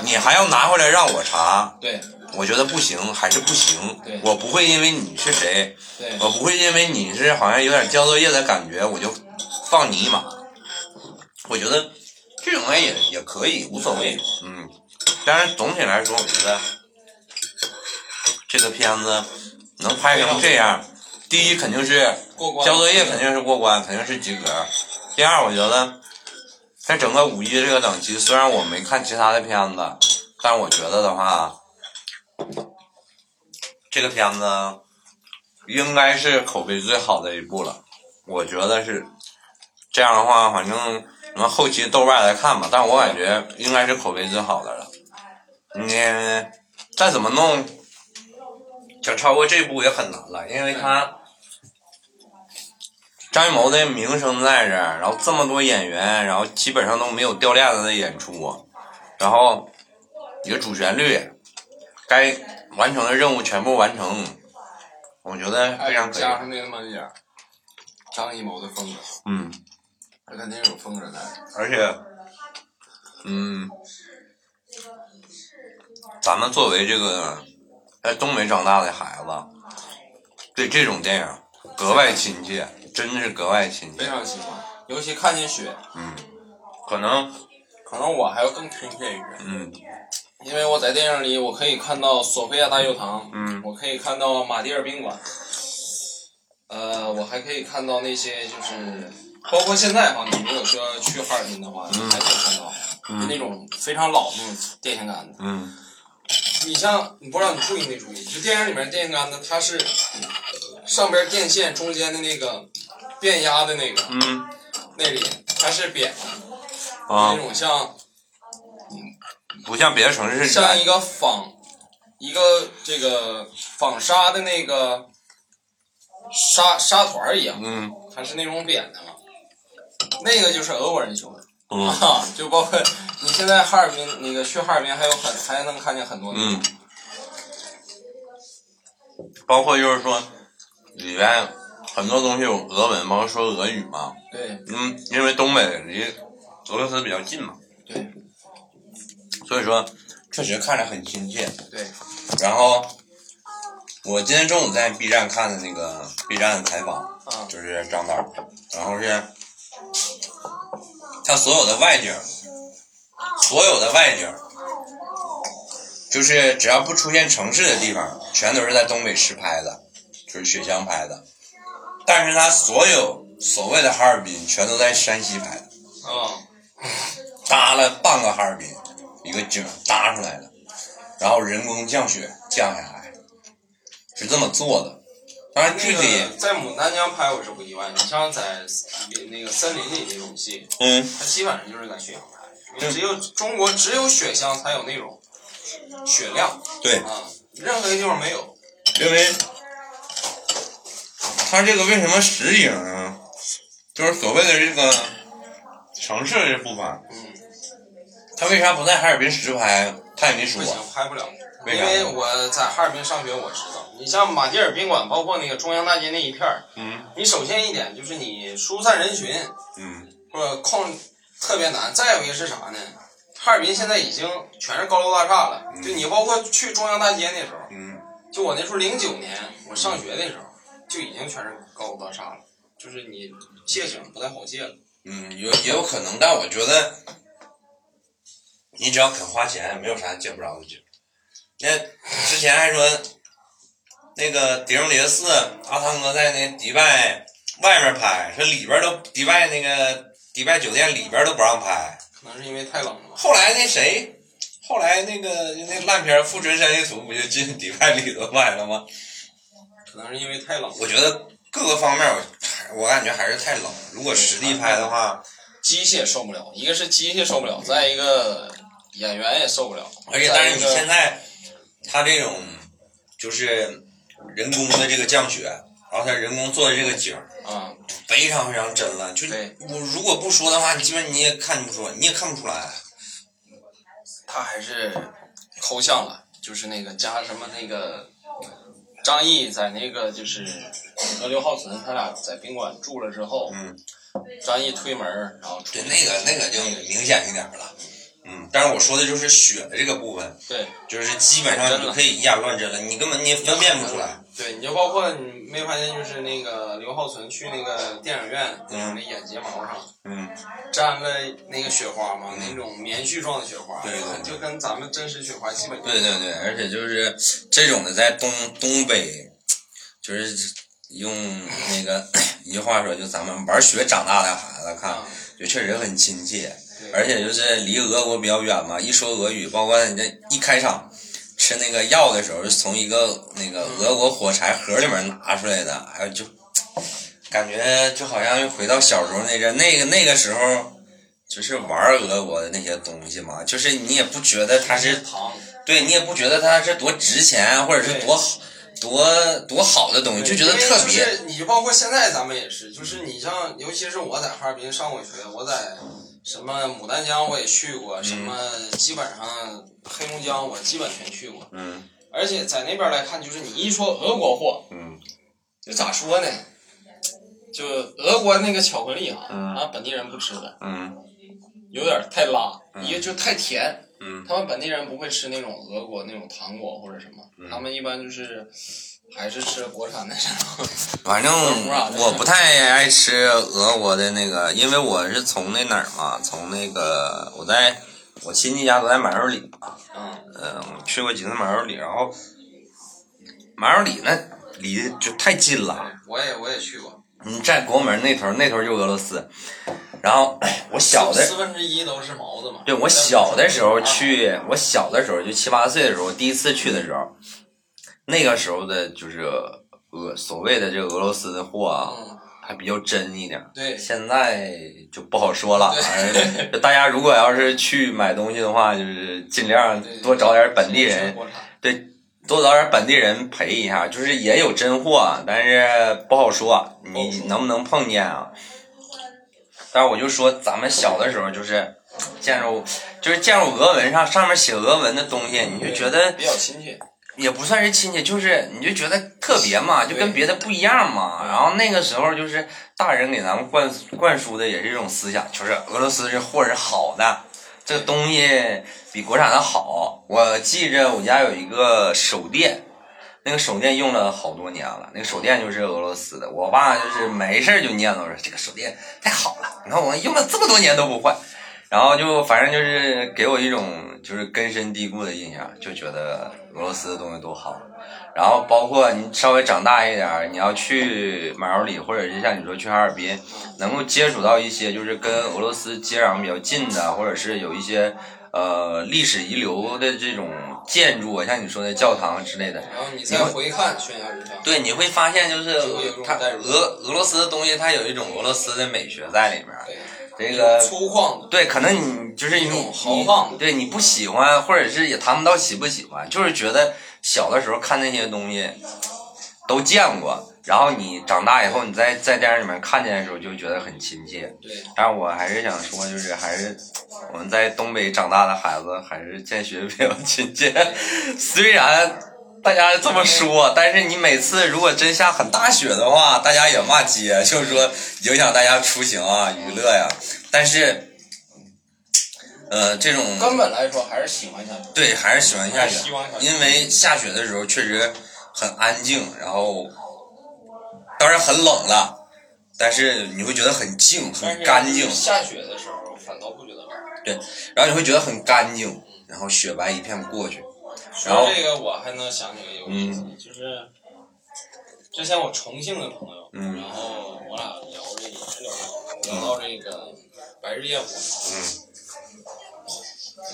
你还要拿回来让我查，对我觉得不行，还是不行。我不会因为你是谁，我不会因为你是好像有点交作业的感觉，我就放你一马。我觉得这种也也可以，无所谓。嗯，但是总体来说，我觉得这个片子能拍成这样，第一肯定是交作业肯定是过关，肯定是及格。第二，我觉得在整个五一这个档期，虽然我没看其他的片子，但我觉得的话，这个片子应该是口碑最好的一部了，我觉得是。这样的话，反正你们后期豆瓣来看吧，但我感觉应该是口碑最好的了。你再怎么弄，想超过这部也很难了，因为他张艺谋的名声在这儿，然后这么多演员，然后基本上都没有掉链子的演出，然后一个主旋律，该完成的任务全部完成，我觉得非常可以。加上那么一点张艺谋的风格。嗯。他肯定有风格在，而且，嗯，咱们作为这个在东北长大的孩子，对这种电影格外亲切，真的是格外亲切。非常喜欢，尤其看见雪。嗯。可能，可能我还要更亲切一点。嗯。因为我在电影里，我可以看到索菲亚大教堂。嗯。我可以看到马迭尔宾馆。呃，我还可以看到那些就是。包括现在哈，你如果说去哈尔滨的话，你还可以看到那种非常老那种电线杆子。嗯。你像，你不知道你注意没注意？就电影里面电线杆子，它是上边电线中间的那个变压的那个，嗯，那里它是扁的，那种像，不像别的城市像一个纺一个这个纺纱的那个纱纱团一样，嗯，它是那种扁的嘛。那个就是俄国人修的，啊，就包括你现在哈尔滨那个去哈尔滨还有很还能看见很多，嗯，包括就是说里边很多东西有俄文，包括说俄语嘛，对，嗯，因为东北离俄罗斯比较近嘛，对，所以说确实看着很亲切，对，然后我今天中午在 B 站看的那个 B 站采访，啊，就是张导，然后是。他所有的外景，所有的外景，就是只要不出现城市的地方，全都是在东北实拍的，就是雪乡拍的。但是他所有所谓的哈尔滨，全都在山西拍的。啊，搭了半个哈尔滨，一个景搭出来的，然后人工降雪降下来，是这么做的。当然，具体在牡丹江拍我是不意外。你像在那个森林里那种戏，嗯，它基本上就是在雪乡拍。只有中国只有雪乡才有那种雪量，对啊，任何一个地方没有。因为它这个为什么实景啊？就是所谓的这个城市这部分，嗯，他为啥不在哈尔滨实拍？他也没说。不行，拍不了。为因为我在哈尔滨上学，我知道。你像马迭尔宾馆，包括那个中央大街那一片儿，嗯，你首先一点就是你疏散人群，嗯，或者控特别难。再有一个是啥呢？哈尔滨现在已经全是高楼大厦了，就你包括去中央大街那时候，嗯，就我那时候零九年我上学那时候，就已经全是高楼大厦了，就是你借景不太好借了。嗯，有也有可能，但我觉得你只要肯花钱，没有啥借不着的景。那之前还说。那个迪士尼四，阿汤哥在那迪拜外面拍，说里边都迪拜那个迪拜酒店里边都不让拍，可能是因为太冷了。后来那谁，后来那个那烂片《富春山居图》不就进迪拜里头拍了吗？可能是因为太冷。我觉得各个方面，我我感觉还是太冷。如果实地拍的话，机械受不了，一个是机械受不了，再一个演员也受不了。而且，但是你现在他这种就是。人工的这个降雪，然后他人工做的这个景儿，啊，非常非常真了。就我如果不说的话，你基本你也看不出，你也看不出来。他还是抠像了，就是那个加什么那个张译在那个就是和刘浩存他俩在宾馆住了之后，嗯，张译推门然后对那个那个就明显一点了。嗯，但是我说的就是血的这个部分，对，就是基本上你可以以假乱真了，你根本你分辨不出来。对，你就包括你没发现，就是那个刘浩存去那个电影院，嗯，那眼睫毛上，嗯，粘了那个雪花嘛，那种棉絮状的雪花，对对，就跟咱们真实雪花基本。对对对，而且就是这种的，在东东北，就是用那个一句话说，就咱们玩雪长大的孩子看，就确实很亲切。而且就是离俄国比较远嘛，一说俄语，包括人家一开场，吃那个药的时候，是从一个那个俄国火柴盒里面拿出来的，还有就感觉就好像又回到小时候那阵，那个那个时候就是玩俄国的那些东西嘛，就是你也不觉得它是糖，对你也不觉得它是多值钱，或者是多好多多好的东西，就觉得特别。就是你就包括现在咱们也是，就是你像，尤其是我在哈尔滨上过学，我在什么牡丹江我也去过，什么基本上黑龙江我基本全去过。嗯而且在那边来看，就是你一说俄国货，嗯就咋说呢？就俄国那个巧克力哈，嗯他本地人不吃的，嗯有点太辣，嗯一个就太甜。嗯他们本地人不会吃那种俄国那种糖果或者什么，嗯他们一般就是还是吃国产的。反正我不太爱吃俄国的那个，因为我是从那哪儿嘛，从那个我在我亲戚家都在马肉里嘛，嗯，嗯，去过几次马肉里，然后马肉里那离得就太近了。我也我也去过，你在国门那头，那头就俄罗斯。然后我小的四分之一都是毛子嘛。对我小的时候啊，去，我小的时候就七八岁的时候，第一次去的时候，那个时候的就是俄所谓的这个俄罗斯的货啊，嗯，还比较真一点。对，现在就不好说了。大家如果要是去买东西的话，就是尽量多找点本地人，对，多找点本地人陪一下。就是也有真货，但是不好说，你能不能碰见啊？但是我就说，咱们小的时候就是见着，就是见着俄文上上面写俄文的东西，你就觉得比较亲切。也不算是亲戚，就是你就觉得特别嘛，就跟别的不一样嘛。然后那个时候就是大人给咱们灌灌输的也是一种思想，就是俄罗斯这货是好的，这个东西比国产的好。我记着我家有一个手电，那个手电用了好多年了，那个手电就是俄罗斯的。我爸就是没事儿就念叨着这个手电太好了，你看我用了这么多年都不坏。然后就反正就是给我一种就是根深蒂固的印象，就觉得俄罗斯的东西多好。然后包括你稍微长大一点儿，你要去马尔里，或者是像你说去哈尔滨，能够接触到一些就是跟俄罗斯接壤比较近的，或者是有一些呃历史遗留的这种建筑啊，像你说的教堂之类的，然后你再回看悬崖之上，对，你会发现就是它俄俄罗斯的东西，它有一种俄罗斯的美学在里面。对，这个粗犷的，对，可能你就是一种豪放对你不喜欢，或者是也谈不到喜不喜欢，就是觉得小的时候看那些东西都见过，然后你长大以后你在在电影里面看见的时候就觉得很亲切。对，但是我还是想说，就是还是我们在东北长大的孩子还是见学比较 亲切，虽然。大家这么说，但是你每次如果真下很大雪的话，大家也骂街，就是说影响大家出行啊、娱乐呀。但是，呃，这种根本来说还是喜欢下雪。对还是喜欢下雪下，雪因为下雪的时候确实很安静，然后当然很冷了，但是你会觉得很静、很干净，下雪的时候反倒不觉得冷。对然后你会觉得很干净，然后雪白一片过去。然后说这个我还能想起个有意思的，就是之前我重庆的朋友，嗯。然后我俩聊这也是聊到这个白日焰火，嗯，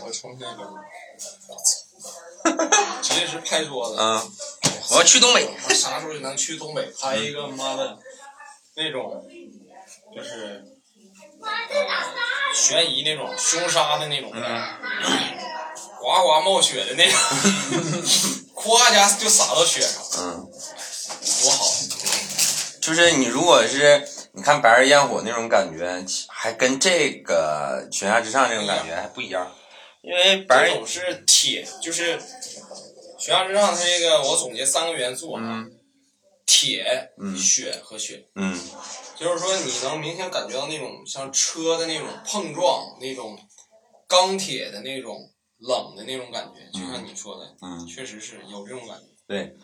我重庆那边，我操，直接是拍桌子，嗯，我要去东北。我啥时候也能去东北拍一个妈的，那种，就是，呃，悬疑那种凶杀的那种，呱呱冒雪的那种，咵一下就洒到雪上，嗯，多好！就是你如果是你看白日焰火那种感觉，还跟这个悬崖之上这种感觉还不一样，因为白日是铁，就是悬崖之上它这个我总结三个元素啊，嗯。铁、嗯雪和雪。嗯。就是说，你能明显感觉到那种像车的那种碰撞，那种钢铁的那种冷的那种感觉，就像你说的，嗯，确实是有这种感觉。对，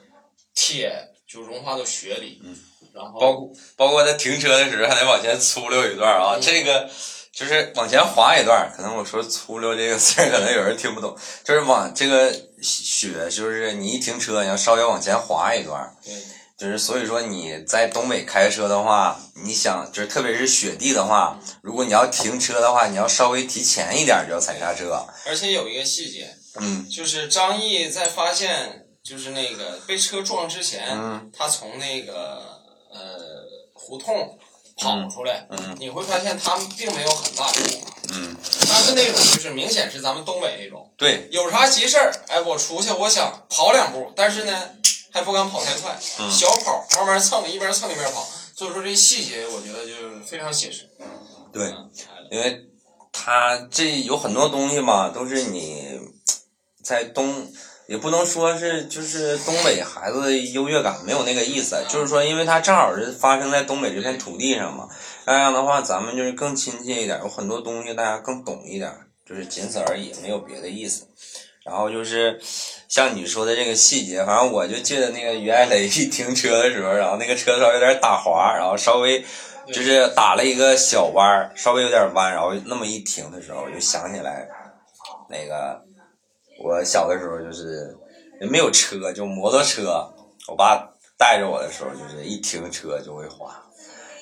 铁就融化到雪里，嗯，然后包括包括在停车的时候还得往前粗溜一段啊，嗯。这个就是往前滑一段，可能我说粗溜这个词儿，可能有人听不懂，就是往这个雪，就是你一停车，你要稍微往前滑一段，对就是所以说你在东北开车的话，你想就是特别是雪地的话，如果你要停车的话，你要稍微提前一点就要踩刹车。而且有一个细节，嗯。就是张译在发现就是那个被车撞之前，嗯他从那个呃胡同跑出来，嗯。你会发现他并没有很大动作，嗯，他是那种就是明显是咱们东北那种，对，有啥急事儿，哎，我出去，我想跑两步，但是呢还不敢跑太快，嗯小跑，慢慢蹭，一边蹭一边跑。所以说这细节，我觉得就是非常写实。对，嗯因为他这有很多东西嘛，都是你在东，也不能说是就是东北孩子的优越感，没有那个意思，就是说，因为他正好是发生在东北这片土地上嘛，那样的话，咱们就是更亲切一点，有很多东西大家更懂一点，就是仅此而已，没有别的意思。然后就是像你说的这个细节，反正我就记得那个于爱磊一停车的时候，然后那个车稍微有点打滑，然后稍微就是打了一个小弯儿，稍微有点弯，然后那么一停的时候，我就想起来那个我小的时候就是也没有车，就摩托车，我爸带着我的时候，就是一停车就会滑，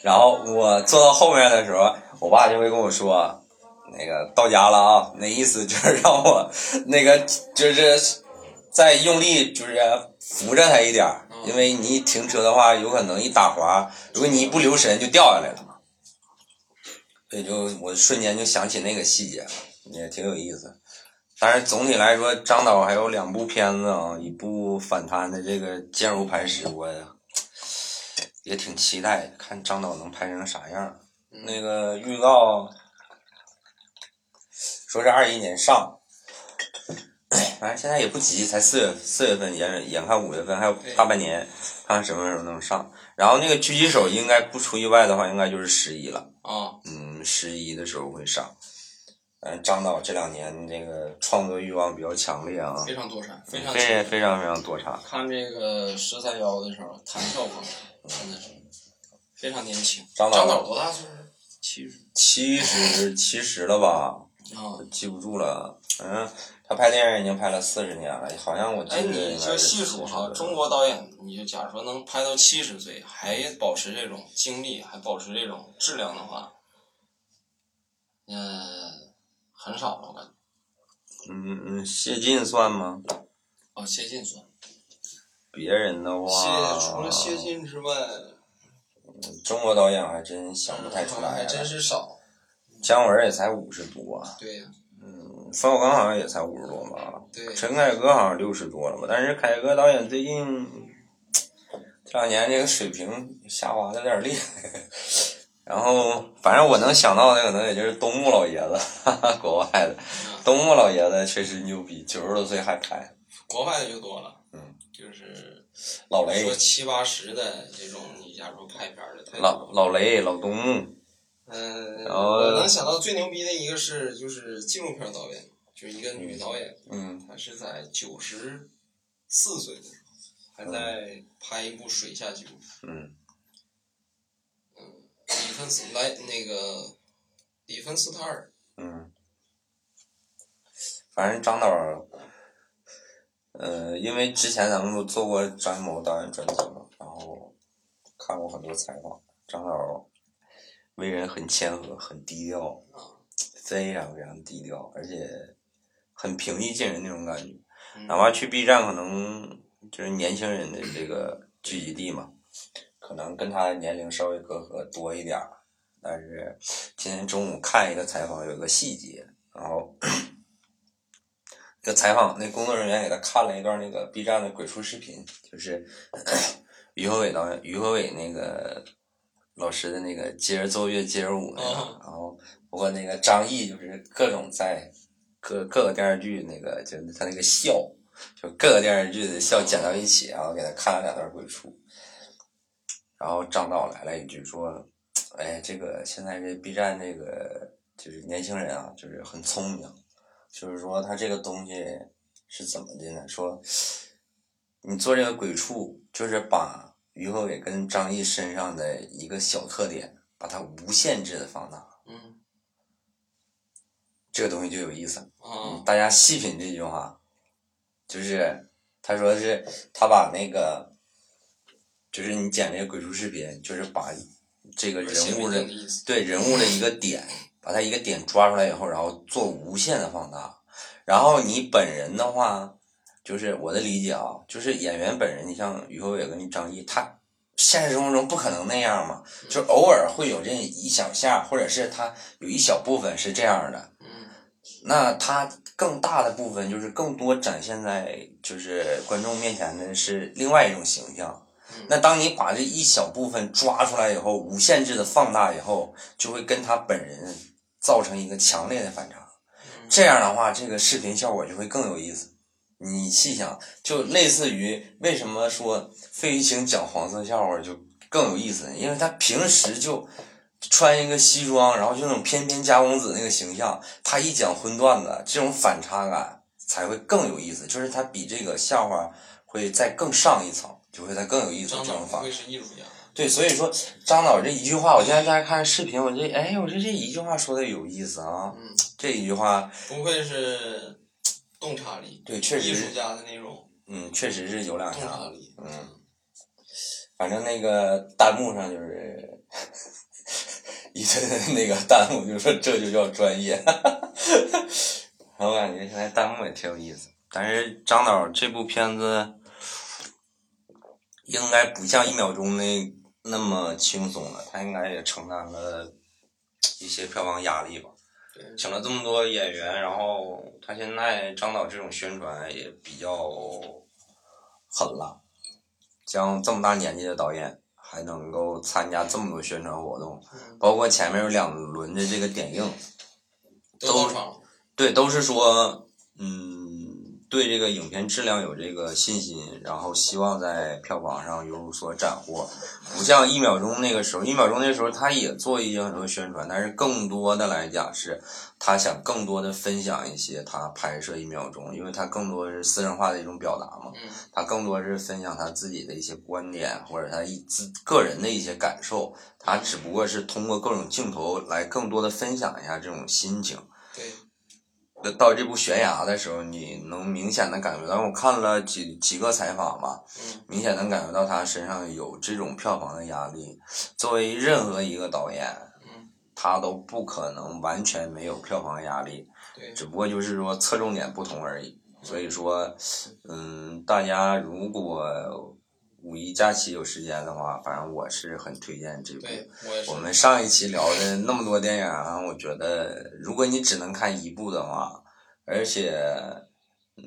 然后我坐到后面的时候，我爸就会跟我说。那个到家了啊，那意思就是让我 那个就是再用力，就是扶着他一点，因为你一停车的话，有可能一打滑，如果你一不留神就掉下来了嘛。所以就我瞬间就想起那个细节，也挺有意思。但是总体来说，张导还有两部片子啊，一部反贪的这个《坚如磐石》，我 也挺期待，看张导能拍成啥样。那个预告。说是二一年上，反正现在也不急，才四月四月份，眼眼看五月份还有大半年，看看什么时候能上。然后那个狙击手应该不出意外的话，应该就是十一了。啊，嗯，十一的时候会上。嗯，张导这两年这个创作欲望比较强烈啊，非常多产，非常非常非常非常多产。看这个十三幺的时候，弹跳风，真的是非常年轻。张导张导多大岁数？七十七十七十了吧？啊。记不住了。嗯，他拍电影已经拍了四十年了，好像我记哎，得你就细数哈，中国导演，你就假如说能拍到七十岁，还保持这种精力，还保持这种质量的话，嗯、很少了，我感觉。嗯嗯，谢晋算吗？哦，谢晋算。别人的话，谢除了谢晋之外，中国导演还真想不太出来。还真是少。姜文也才五十多，对呀、嗯，冯小刚好像也才五十多吧，对。陈凯歌好像六十多了吧，但是凯歌导演最近这两年这个水平下滑的有点厉害。然后，反正我能想到的可能也就是东木老爷子，哈哈，国外的。东木老爷子确实牛逼，九十多岁还拍。国外的就多了，嗯，就是老雷。说，七八十的这种，你假如说拍片儿的太老老雷，老东木，嗯，然后我能想到最牛逼的一个是就是纪录片导演，就是一个女导演，嗯她是在九十四岁的时候还在拍一部水下纪录片，嗯。嗯里芬斯来那个里芬斯塔尔，嗯，反正张导儿，呃，因为之前咱们不做过张艺谋导演专辑嘛，然后看过很多采访，张导儿为人很谦和，很低调，非常非常低调，而且很平易近人那种感觉。嗯哪怕去 B 站，可能就是年轻人的这个聚集地嘛，可能跟他的年龄稍微隔阂多一点儿。但是今天中午看一个采访，有一个细节，然后这个采访那工作人员给他看了一段那个 B 站的鬼畜视频，就是 于和伟导演、于和伟那个老师的那个接着奏乐接着舞那个，哦然后包括那个张译，就是各种在各各个电视剧那个就是他那个笑，就各个电视剧的笑剪到一起，然后给他看了两段鬼畜，然后张导来了一句说。哎，这个现在这 B 站这个就是年轻人啊，就是很聪明，就是说他这个东西是怎么的呢？说你做这个鬼畜，就是把于和伟跟张译身上的一个小特点，把它无限制的放大，嗯这个东西就有意思了。啊大家细品这句话，就是他说是他把那个，就是你剪这个鬼畜视频，就是把这个人物的的，对人物的一个点，把他一个点抓出来以后，然后做无限的放大，然后你本人的话，就是我的理解啊，就是演员本人，你像于和伟跟张译，他现实生活中不可能那样嘛，就偶尔会有这一小下，或者是他有一小部分是这样的。嗯那他更大的部分就是更多展现在就是观众面前的是另外一种形象。嗯那当你把这一小部分抓出来以后，无限制的放大以后，就会跟他本人造成一个强烈的反差。这样的话，这个视频效果就会更有意思。你细想，就类似于为什么说费玉清讲黄色笑话就更有意思呢？因为他平时就穿一个西装，然后就那种翩翩佳公子那个形象，他一讲荤段子，这种反差感才会更有意思。就是他比这个笑话会再更上一层，就会再更有意思。张这种方导不会是艺术家，对，所以说张导这一句话，我现在在看视频，我这哎，我这这一句话说的有意思啊，嗯，这一句话，不愧是洞察力，对，确实是，艺术家的那种嗯，确实是有两洞下察，力。嗯，反正那个弹幕上就是 一堆那个弹幕就说这就叫专业，然 后我感觉现在弹幕也挺有意思，但是张导这部片子应该不像一秒钟那那么轻松了，他应该也承担了一些票房压力吧。对，请了这么多演员，然后他现在张导这种宣传也比较狠了，像这么大年纪的导演还能够参加这么多宣传活动，嗯，包括前面有两轮的这个点映，都。对，都是说，嗯，对这个影片质量有这个信心，然后希望在票房上有所斩获。不像一秒钟那个时候，一秒钟那时候他也做一些很多宣传，但是更多的来讲是，他想更多的分享一些他拍摄一秒钟，因为他更多是私人化的一种表达嘛，嗯他更多是分享他自己的一些观点或者他一自个人的一些感受，他只不过是通过各种镜头来更多的分享一下这种心情。对，那到这部悬崖的时候，你能明显的感觉到，我看了几几个采访吧，嗯明显能感觉到他身上有这种票房的压力。作为任何一个导演，嗯，他都不可能完全没有票房压力，只不过就是说侧重点不同而已。所以说，嗯，大家如果五一假期有时间的话，反正我是很推荐这部。对我我。们上一期聊的那么多电影啊，我觉得如果你只能看一部的话，而且，嗯，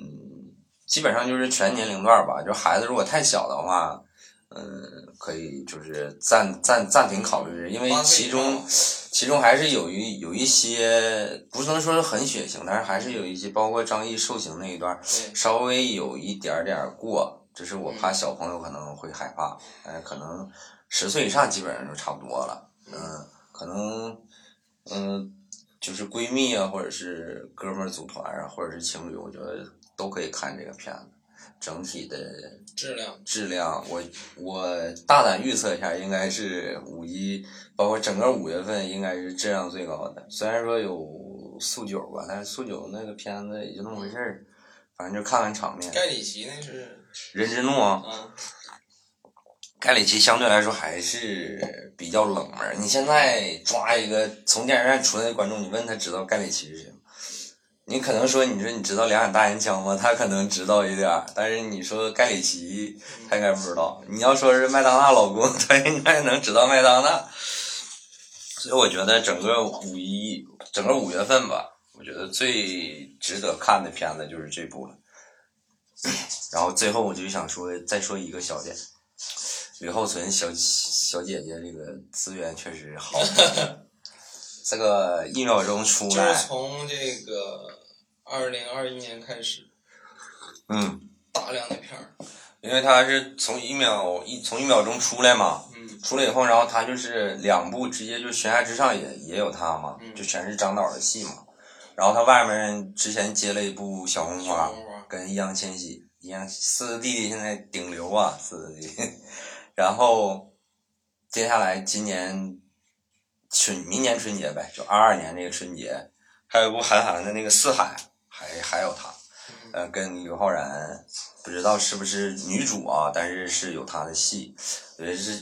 基本上就是全年龄段儿吧。就孩子如果太小的话，嗯，可以就是暂暂暂停考虑，因为其中其中还是有一有一些不能说是很血腥，但是还是有一些，包括张译受刑那一段稍微有一点点儿过，这是我怕小朋友可能会害怕，但是可能十岁以上基本上就差不多了，嗯，可能嗯就是闺蜜啊，或者是哥们儿组团啊，或者是情侣，我觉得都可以看这个片子，整体的质量，质量，我我大胆预测一下，应该是五一，包括整个五月份应该是质量最高的。虽然说有速九吧，但是速九那个片子也就那么回事儿，反正就看看场面。盖里奇那是，人之怒啊，啊，盖里奇相对来说还是比较冷门。你现在抓一个从电影院出来的观众，你问他知道盖里奇是谁吗？你可能说，你说你知道两眼大烟枪吗？他可能知道一点儿，但是你说盖里奇，他应该不知道。你要说是麦当娜老公，他应该能知道麦当娜。所以我觉得整个五一，整个五月份吧，我觉得最值得看的片子就是这部了。然后最后我就想说，再说一个小点，吕浩存小小姐姐这个资源确实好，这个一秒钟出来就是来，从这个二零二一年开始，嗯，大量的片儿，因为他是从一秒一从一秒钟出来嘛，嗯，出来以后，然后他就是两部直接就悬崖之上也也有他嘛，嗯就全是张导的戏嘛。然后他外面之前接了一部小红花，小红花，跟易烊千玺，一样四个弟弟现在顶流啊，四个弟弟。然后接下来今年春明年春节呗，就二二年这个春节，还有一部韩寒的那个《四海》，还还有他，嗯呃，跟刘昊然不知道是不是女主啊，但是是有他的戏。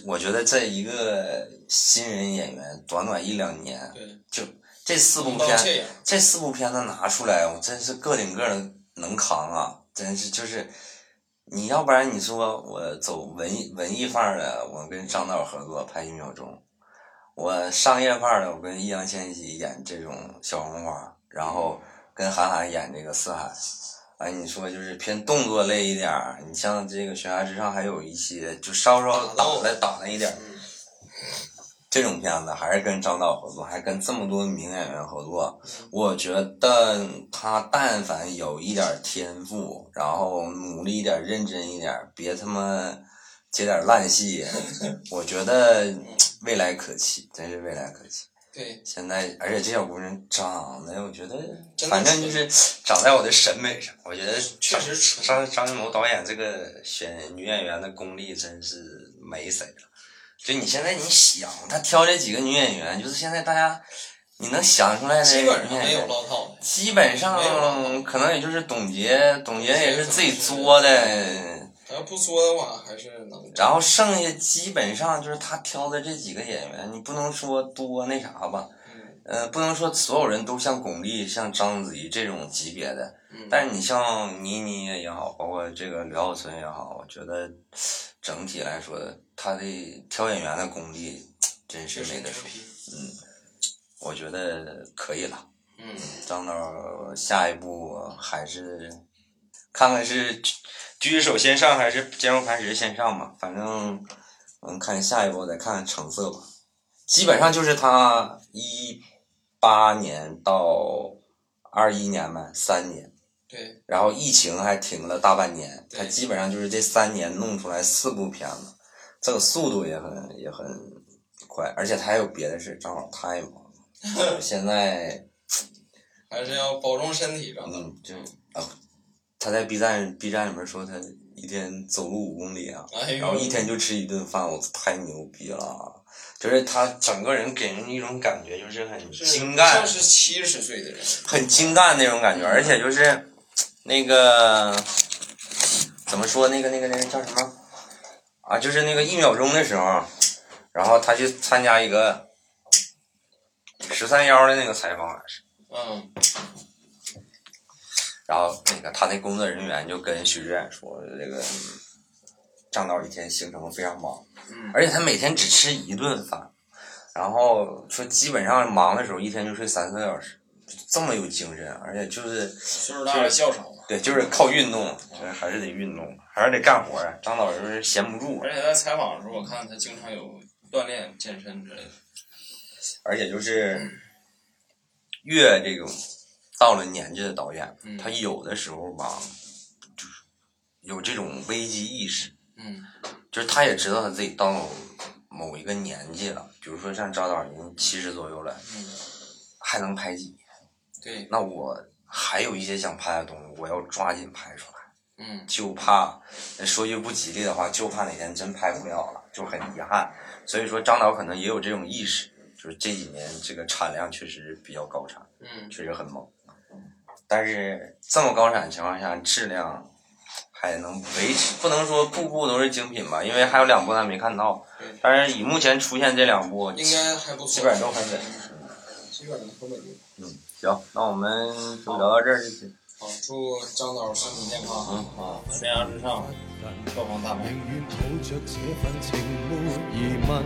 我觉得这一个新人演员，短短一两年对，就这四部片，这四部片子拿出来，我真是个顶个的能扛啊！真是就是，你要不然你说我走文艺文艺范儿的，我跟张导合作拍一秒钟；我商业范儿的，我跟易烊千玺演这种小红花，然后跟韩寒演这个四海。哎，你说就是偏动作类一点儿，你像这个悬崖之上还有一些就稍稍打了打了一点儿，嗯这种片子还是跟张导合作，还跟这么多名演员合作，我觉得他但凡有一点天赋，然后努力一点、认真一点，别他妈接点烂戏，我觉得未来可期，真是未来可期。对，现在，而且这小姑娘长得，我觉得反正就是长在我的审美上，我觉得确实张张艺谋导演这个选女演员的功力真是没谁了。就你现在你想，他挑这几个女演员，就是现在大家你能想出来的基本上可能也就是董洁，董洁也是自己作的。他要不说的话，还是能。然后剩下基本上就是他挑的这几个演员，你不能说多那啥吧，嗯呃，不能说所有人都像巩俐、像章子怡这种级别的，嗯，但是你像倪妮也好，包括这个刘浩存也好，我觉得整体来说，他的挑演员的功力真是没得说，嗯，我觉得可以了。嗯，张导下一步还是看看是狙击手先上还是坚如磐石先上吧，反正嗯，看下一步再看看成色吧。基本上就是他一八年到二一年呗，三年，对，然后疫情还停了大半年，他基本上就是这三年弄出来四部片子，这个速度也很也很快，而且他还有别的事，正好太忙了，现在。还是要保重身体，张导。嗯，就啊，他在 B 站 B 站里面说他一天走路五公里啊，哎，然后一天就吃一顿饭，我太牛逼了！就是他整个人给人一种感觉，就是很精干像，是七十岁的人。很精干那种感觉，而且就是那个怎么说，那个那个那个叫什么啊？就是那个一秒钟的时候，然后他去参加一个十三幺的那个采访。嗯然后那个他那工作人员就跟徐志远说，这个张导一天行程非常忙，嗯而且他每天只吃一顿饭，然后说基本上忙的时候一天就睡三四个小时，这么有精神，而且就是岁数大了较少嘛。对，就是靠运动，还是得运动，还是得干活啊。张导就是闲不住，而且在采访的时候，我看他经常有锻炼、健身之类的。而且就是越这种到了年纪的导演，嗯他有的时候吧，就是有这种危机意识。嗯就是他也知道他自己到某一个年纪了，比如说像张导已经七十左右了，嗯，还能拍几年？对，那我还有一些想拍的东西，我要抓紧拍出来，嗯就怕说句不吉利的话，就怕哪天真拍不了了，就很遗憾。所以说张导可能也有这种意识，就是这几年这个产量确实比较高产，嗯，确实很猛。但是这么高产的情况下，质量还能维持，不能说步步都是精品吧，因为还有两部咱没看到。对，但是以目前出现这两部，应该还不错。基本上都很稳。基本上很稳定。嗯，行，那我们就聊到这儿就行。好，祝张导身体健康啊啊！悬崖之上，票房大卖。抱着這份情沒疑問，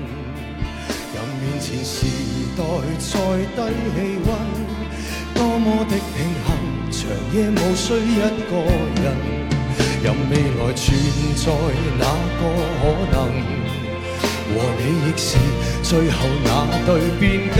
任面前時代再低氣温，多麼的庆幸，長夜無需一個人，任未來存在哪個可能，和你亦是最後那對變更，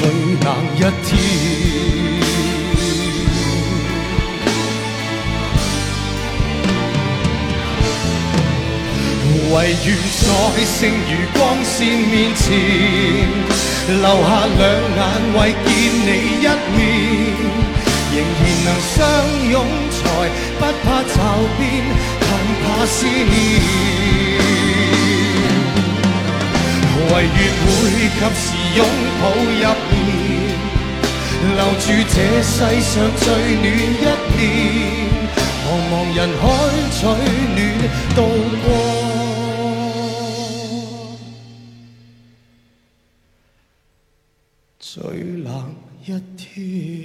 最冷一天。唯願在剩余光線面前，留下兩眼為見你一面，仍然能相擁才不怕骤变，更怕思念。唯願會及時擁抱入，留住这世上最暖一面，茫茫人海取暖渡过最冷一天。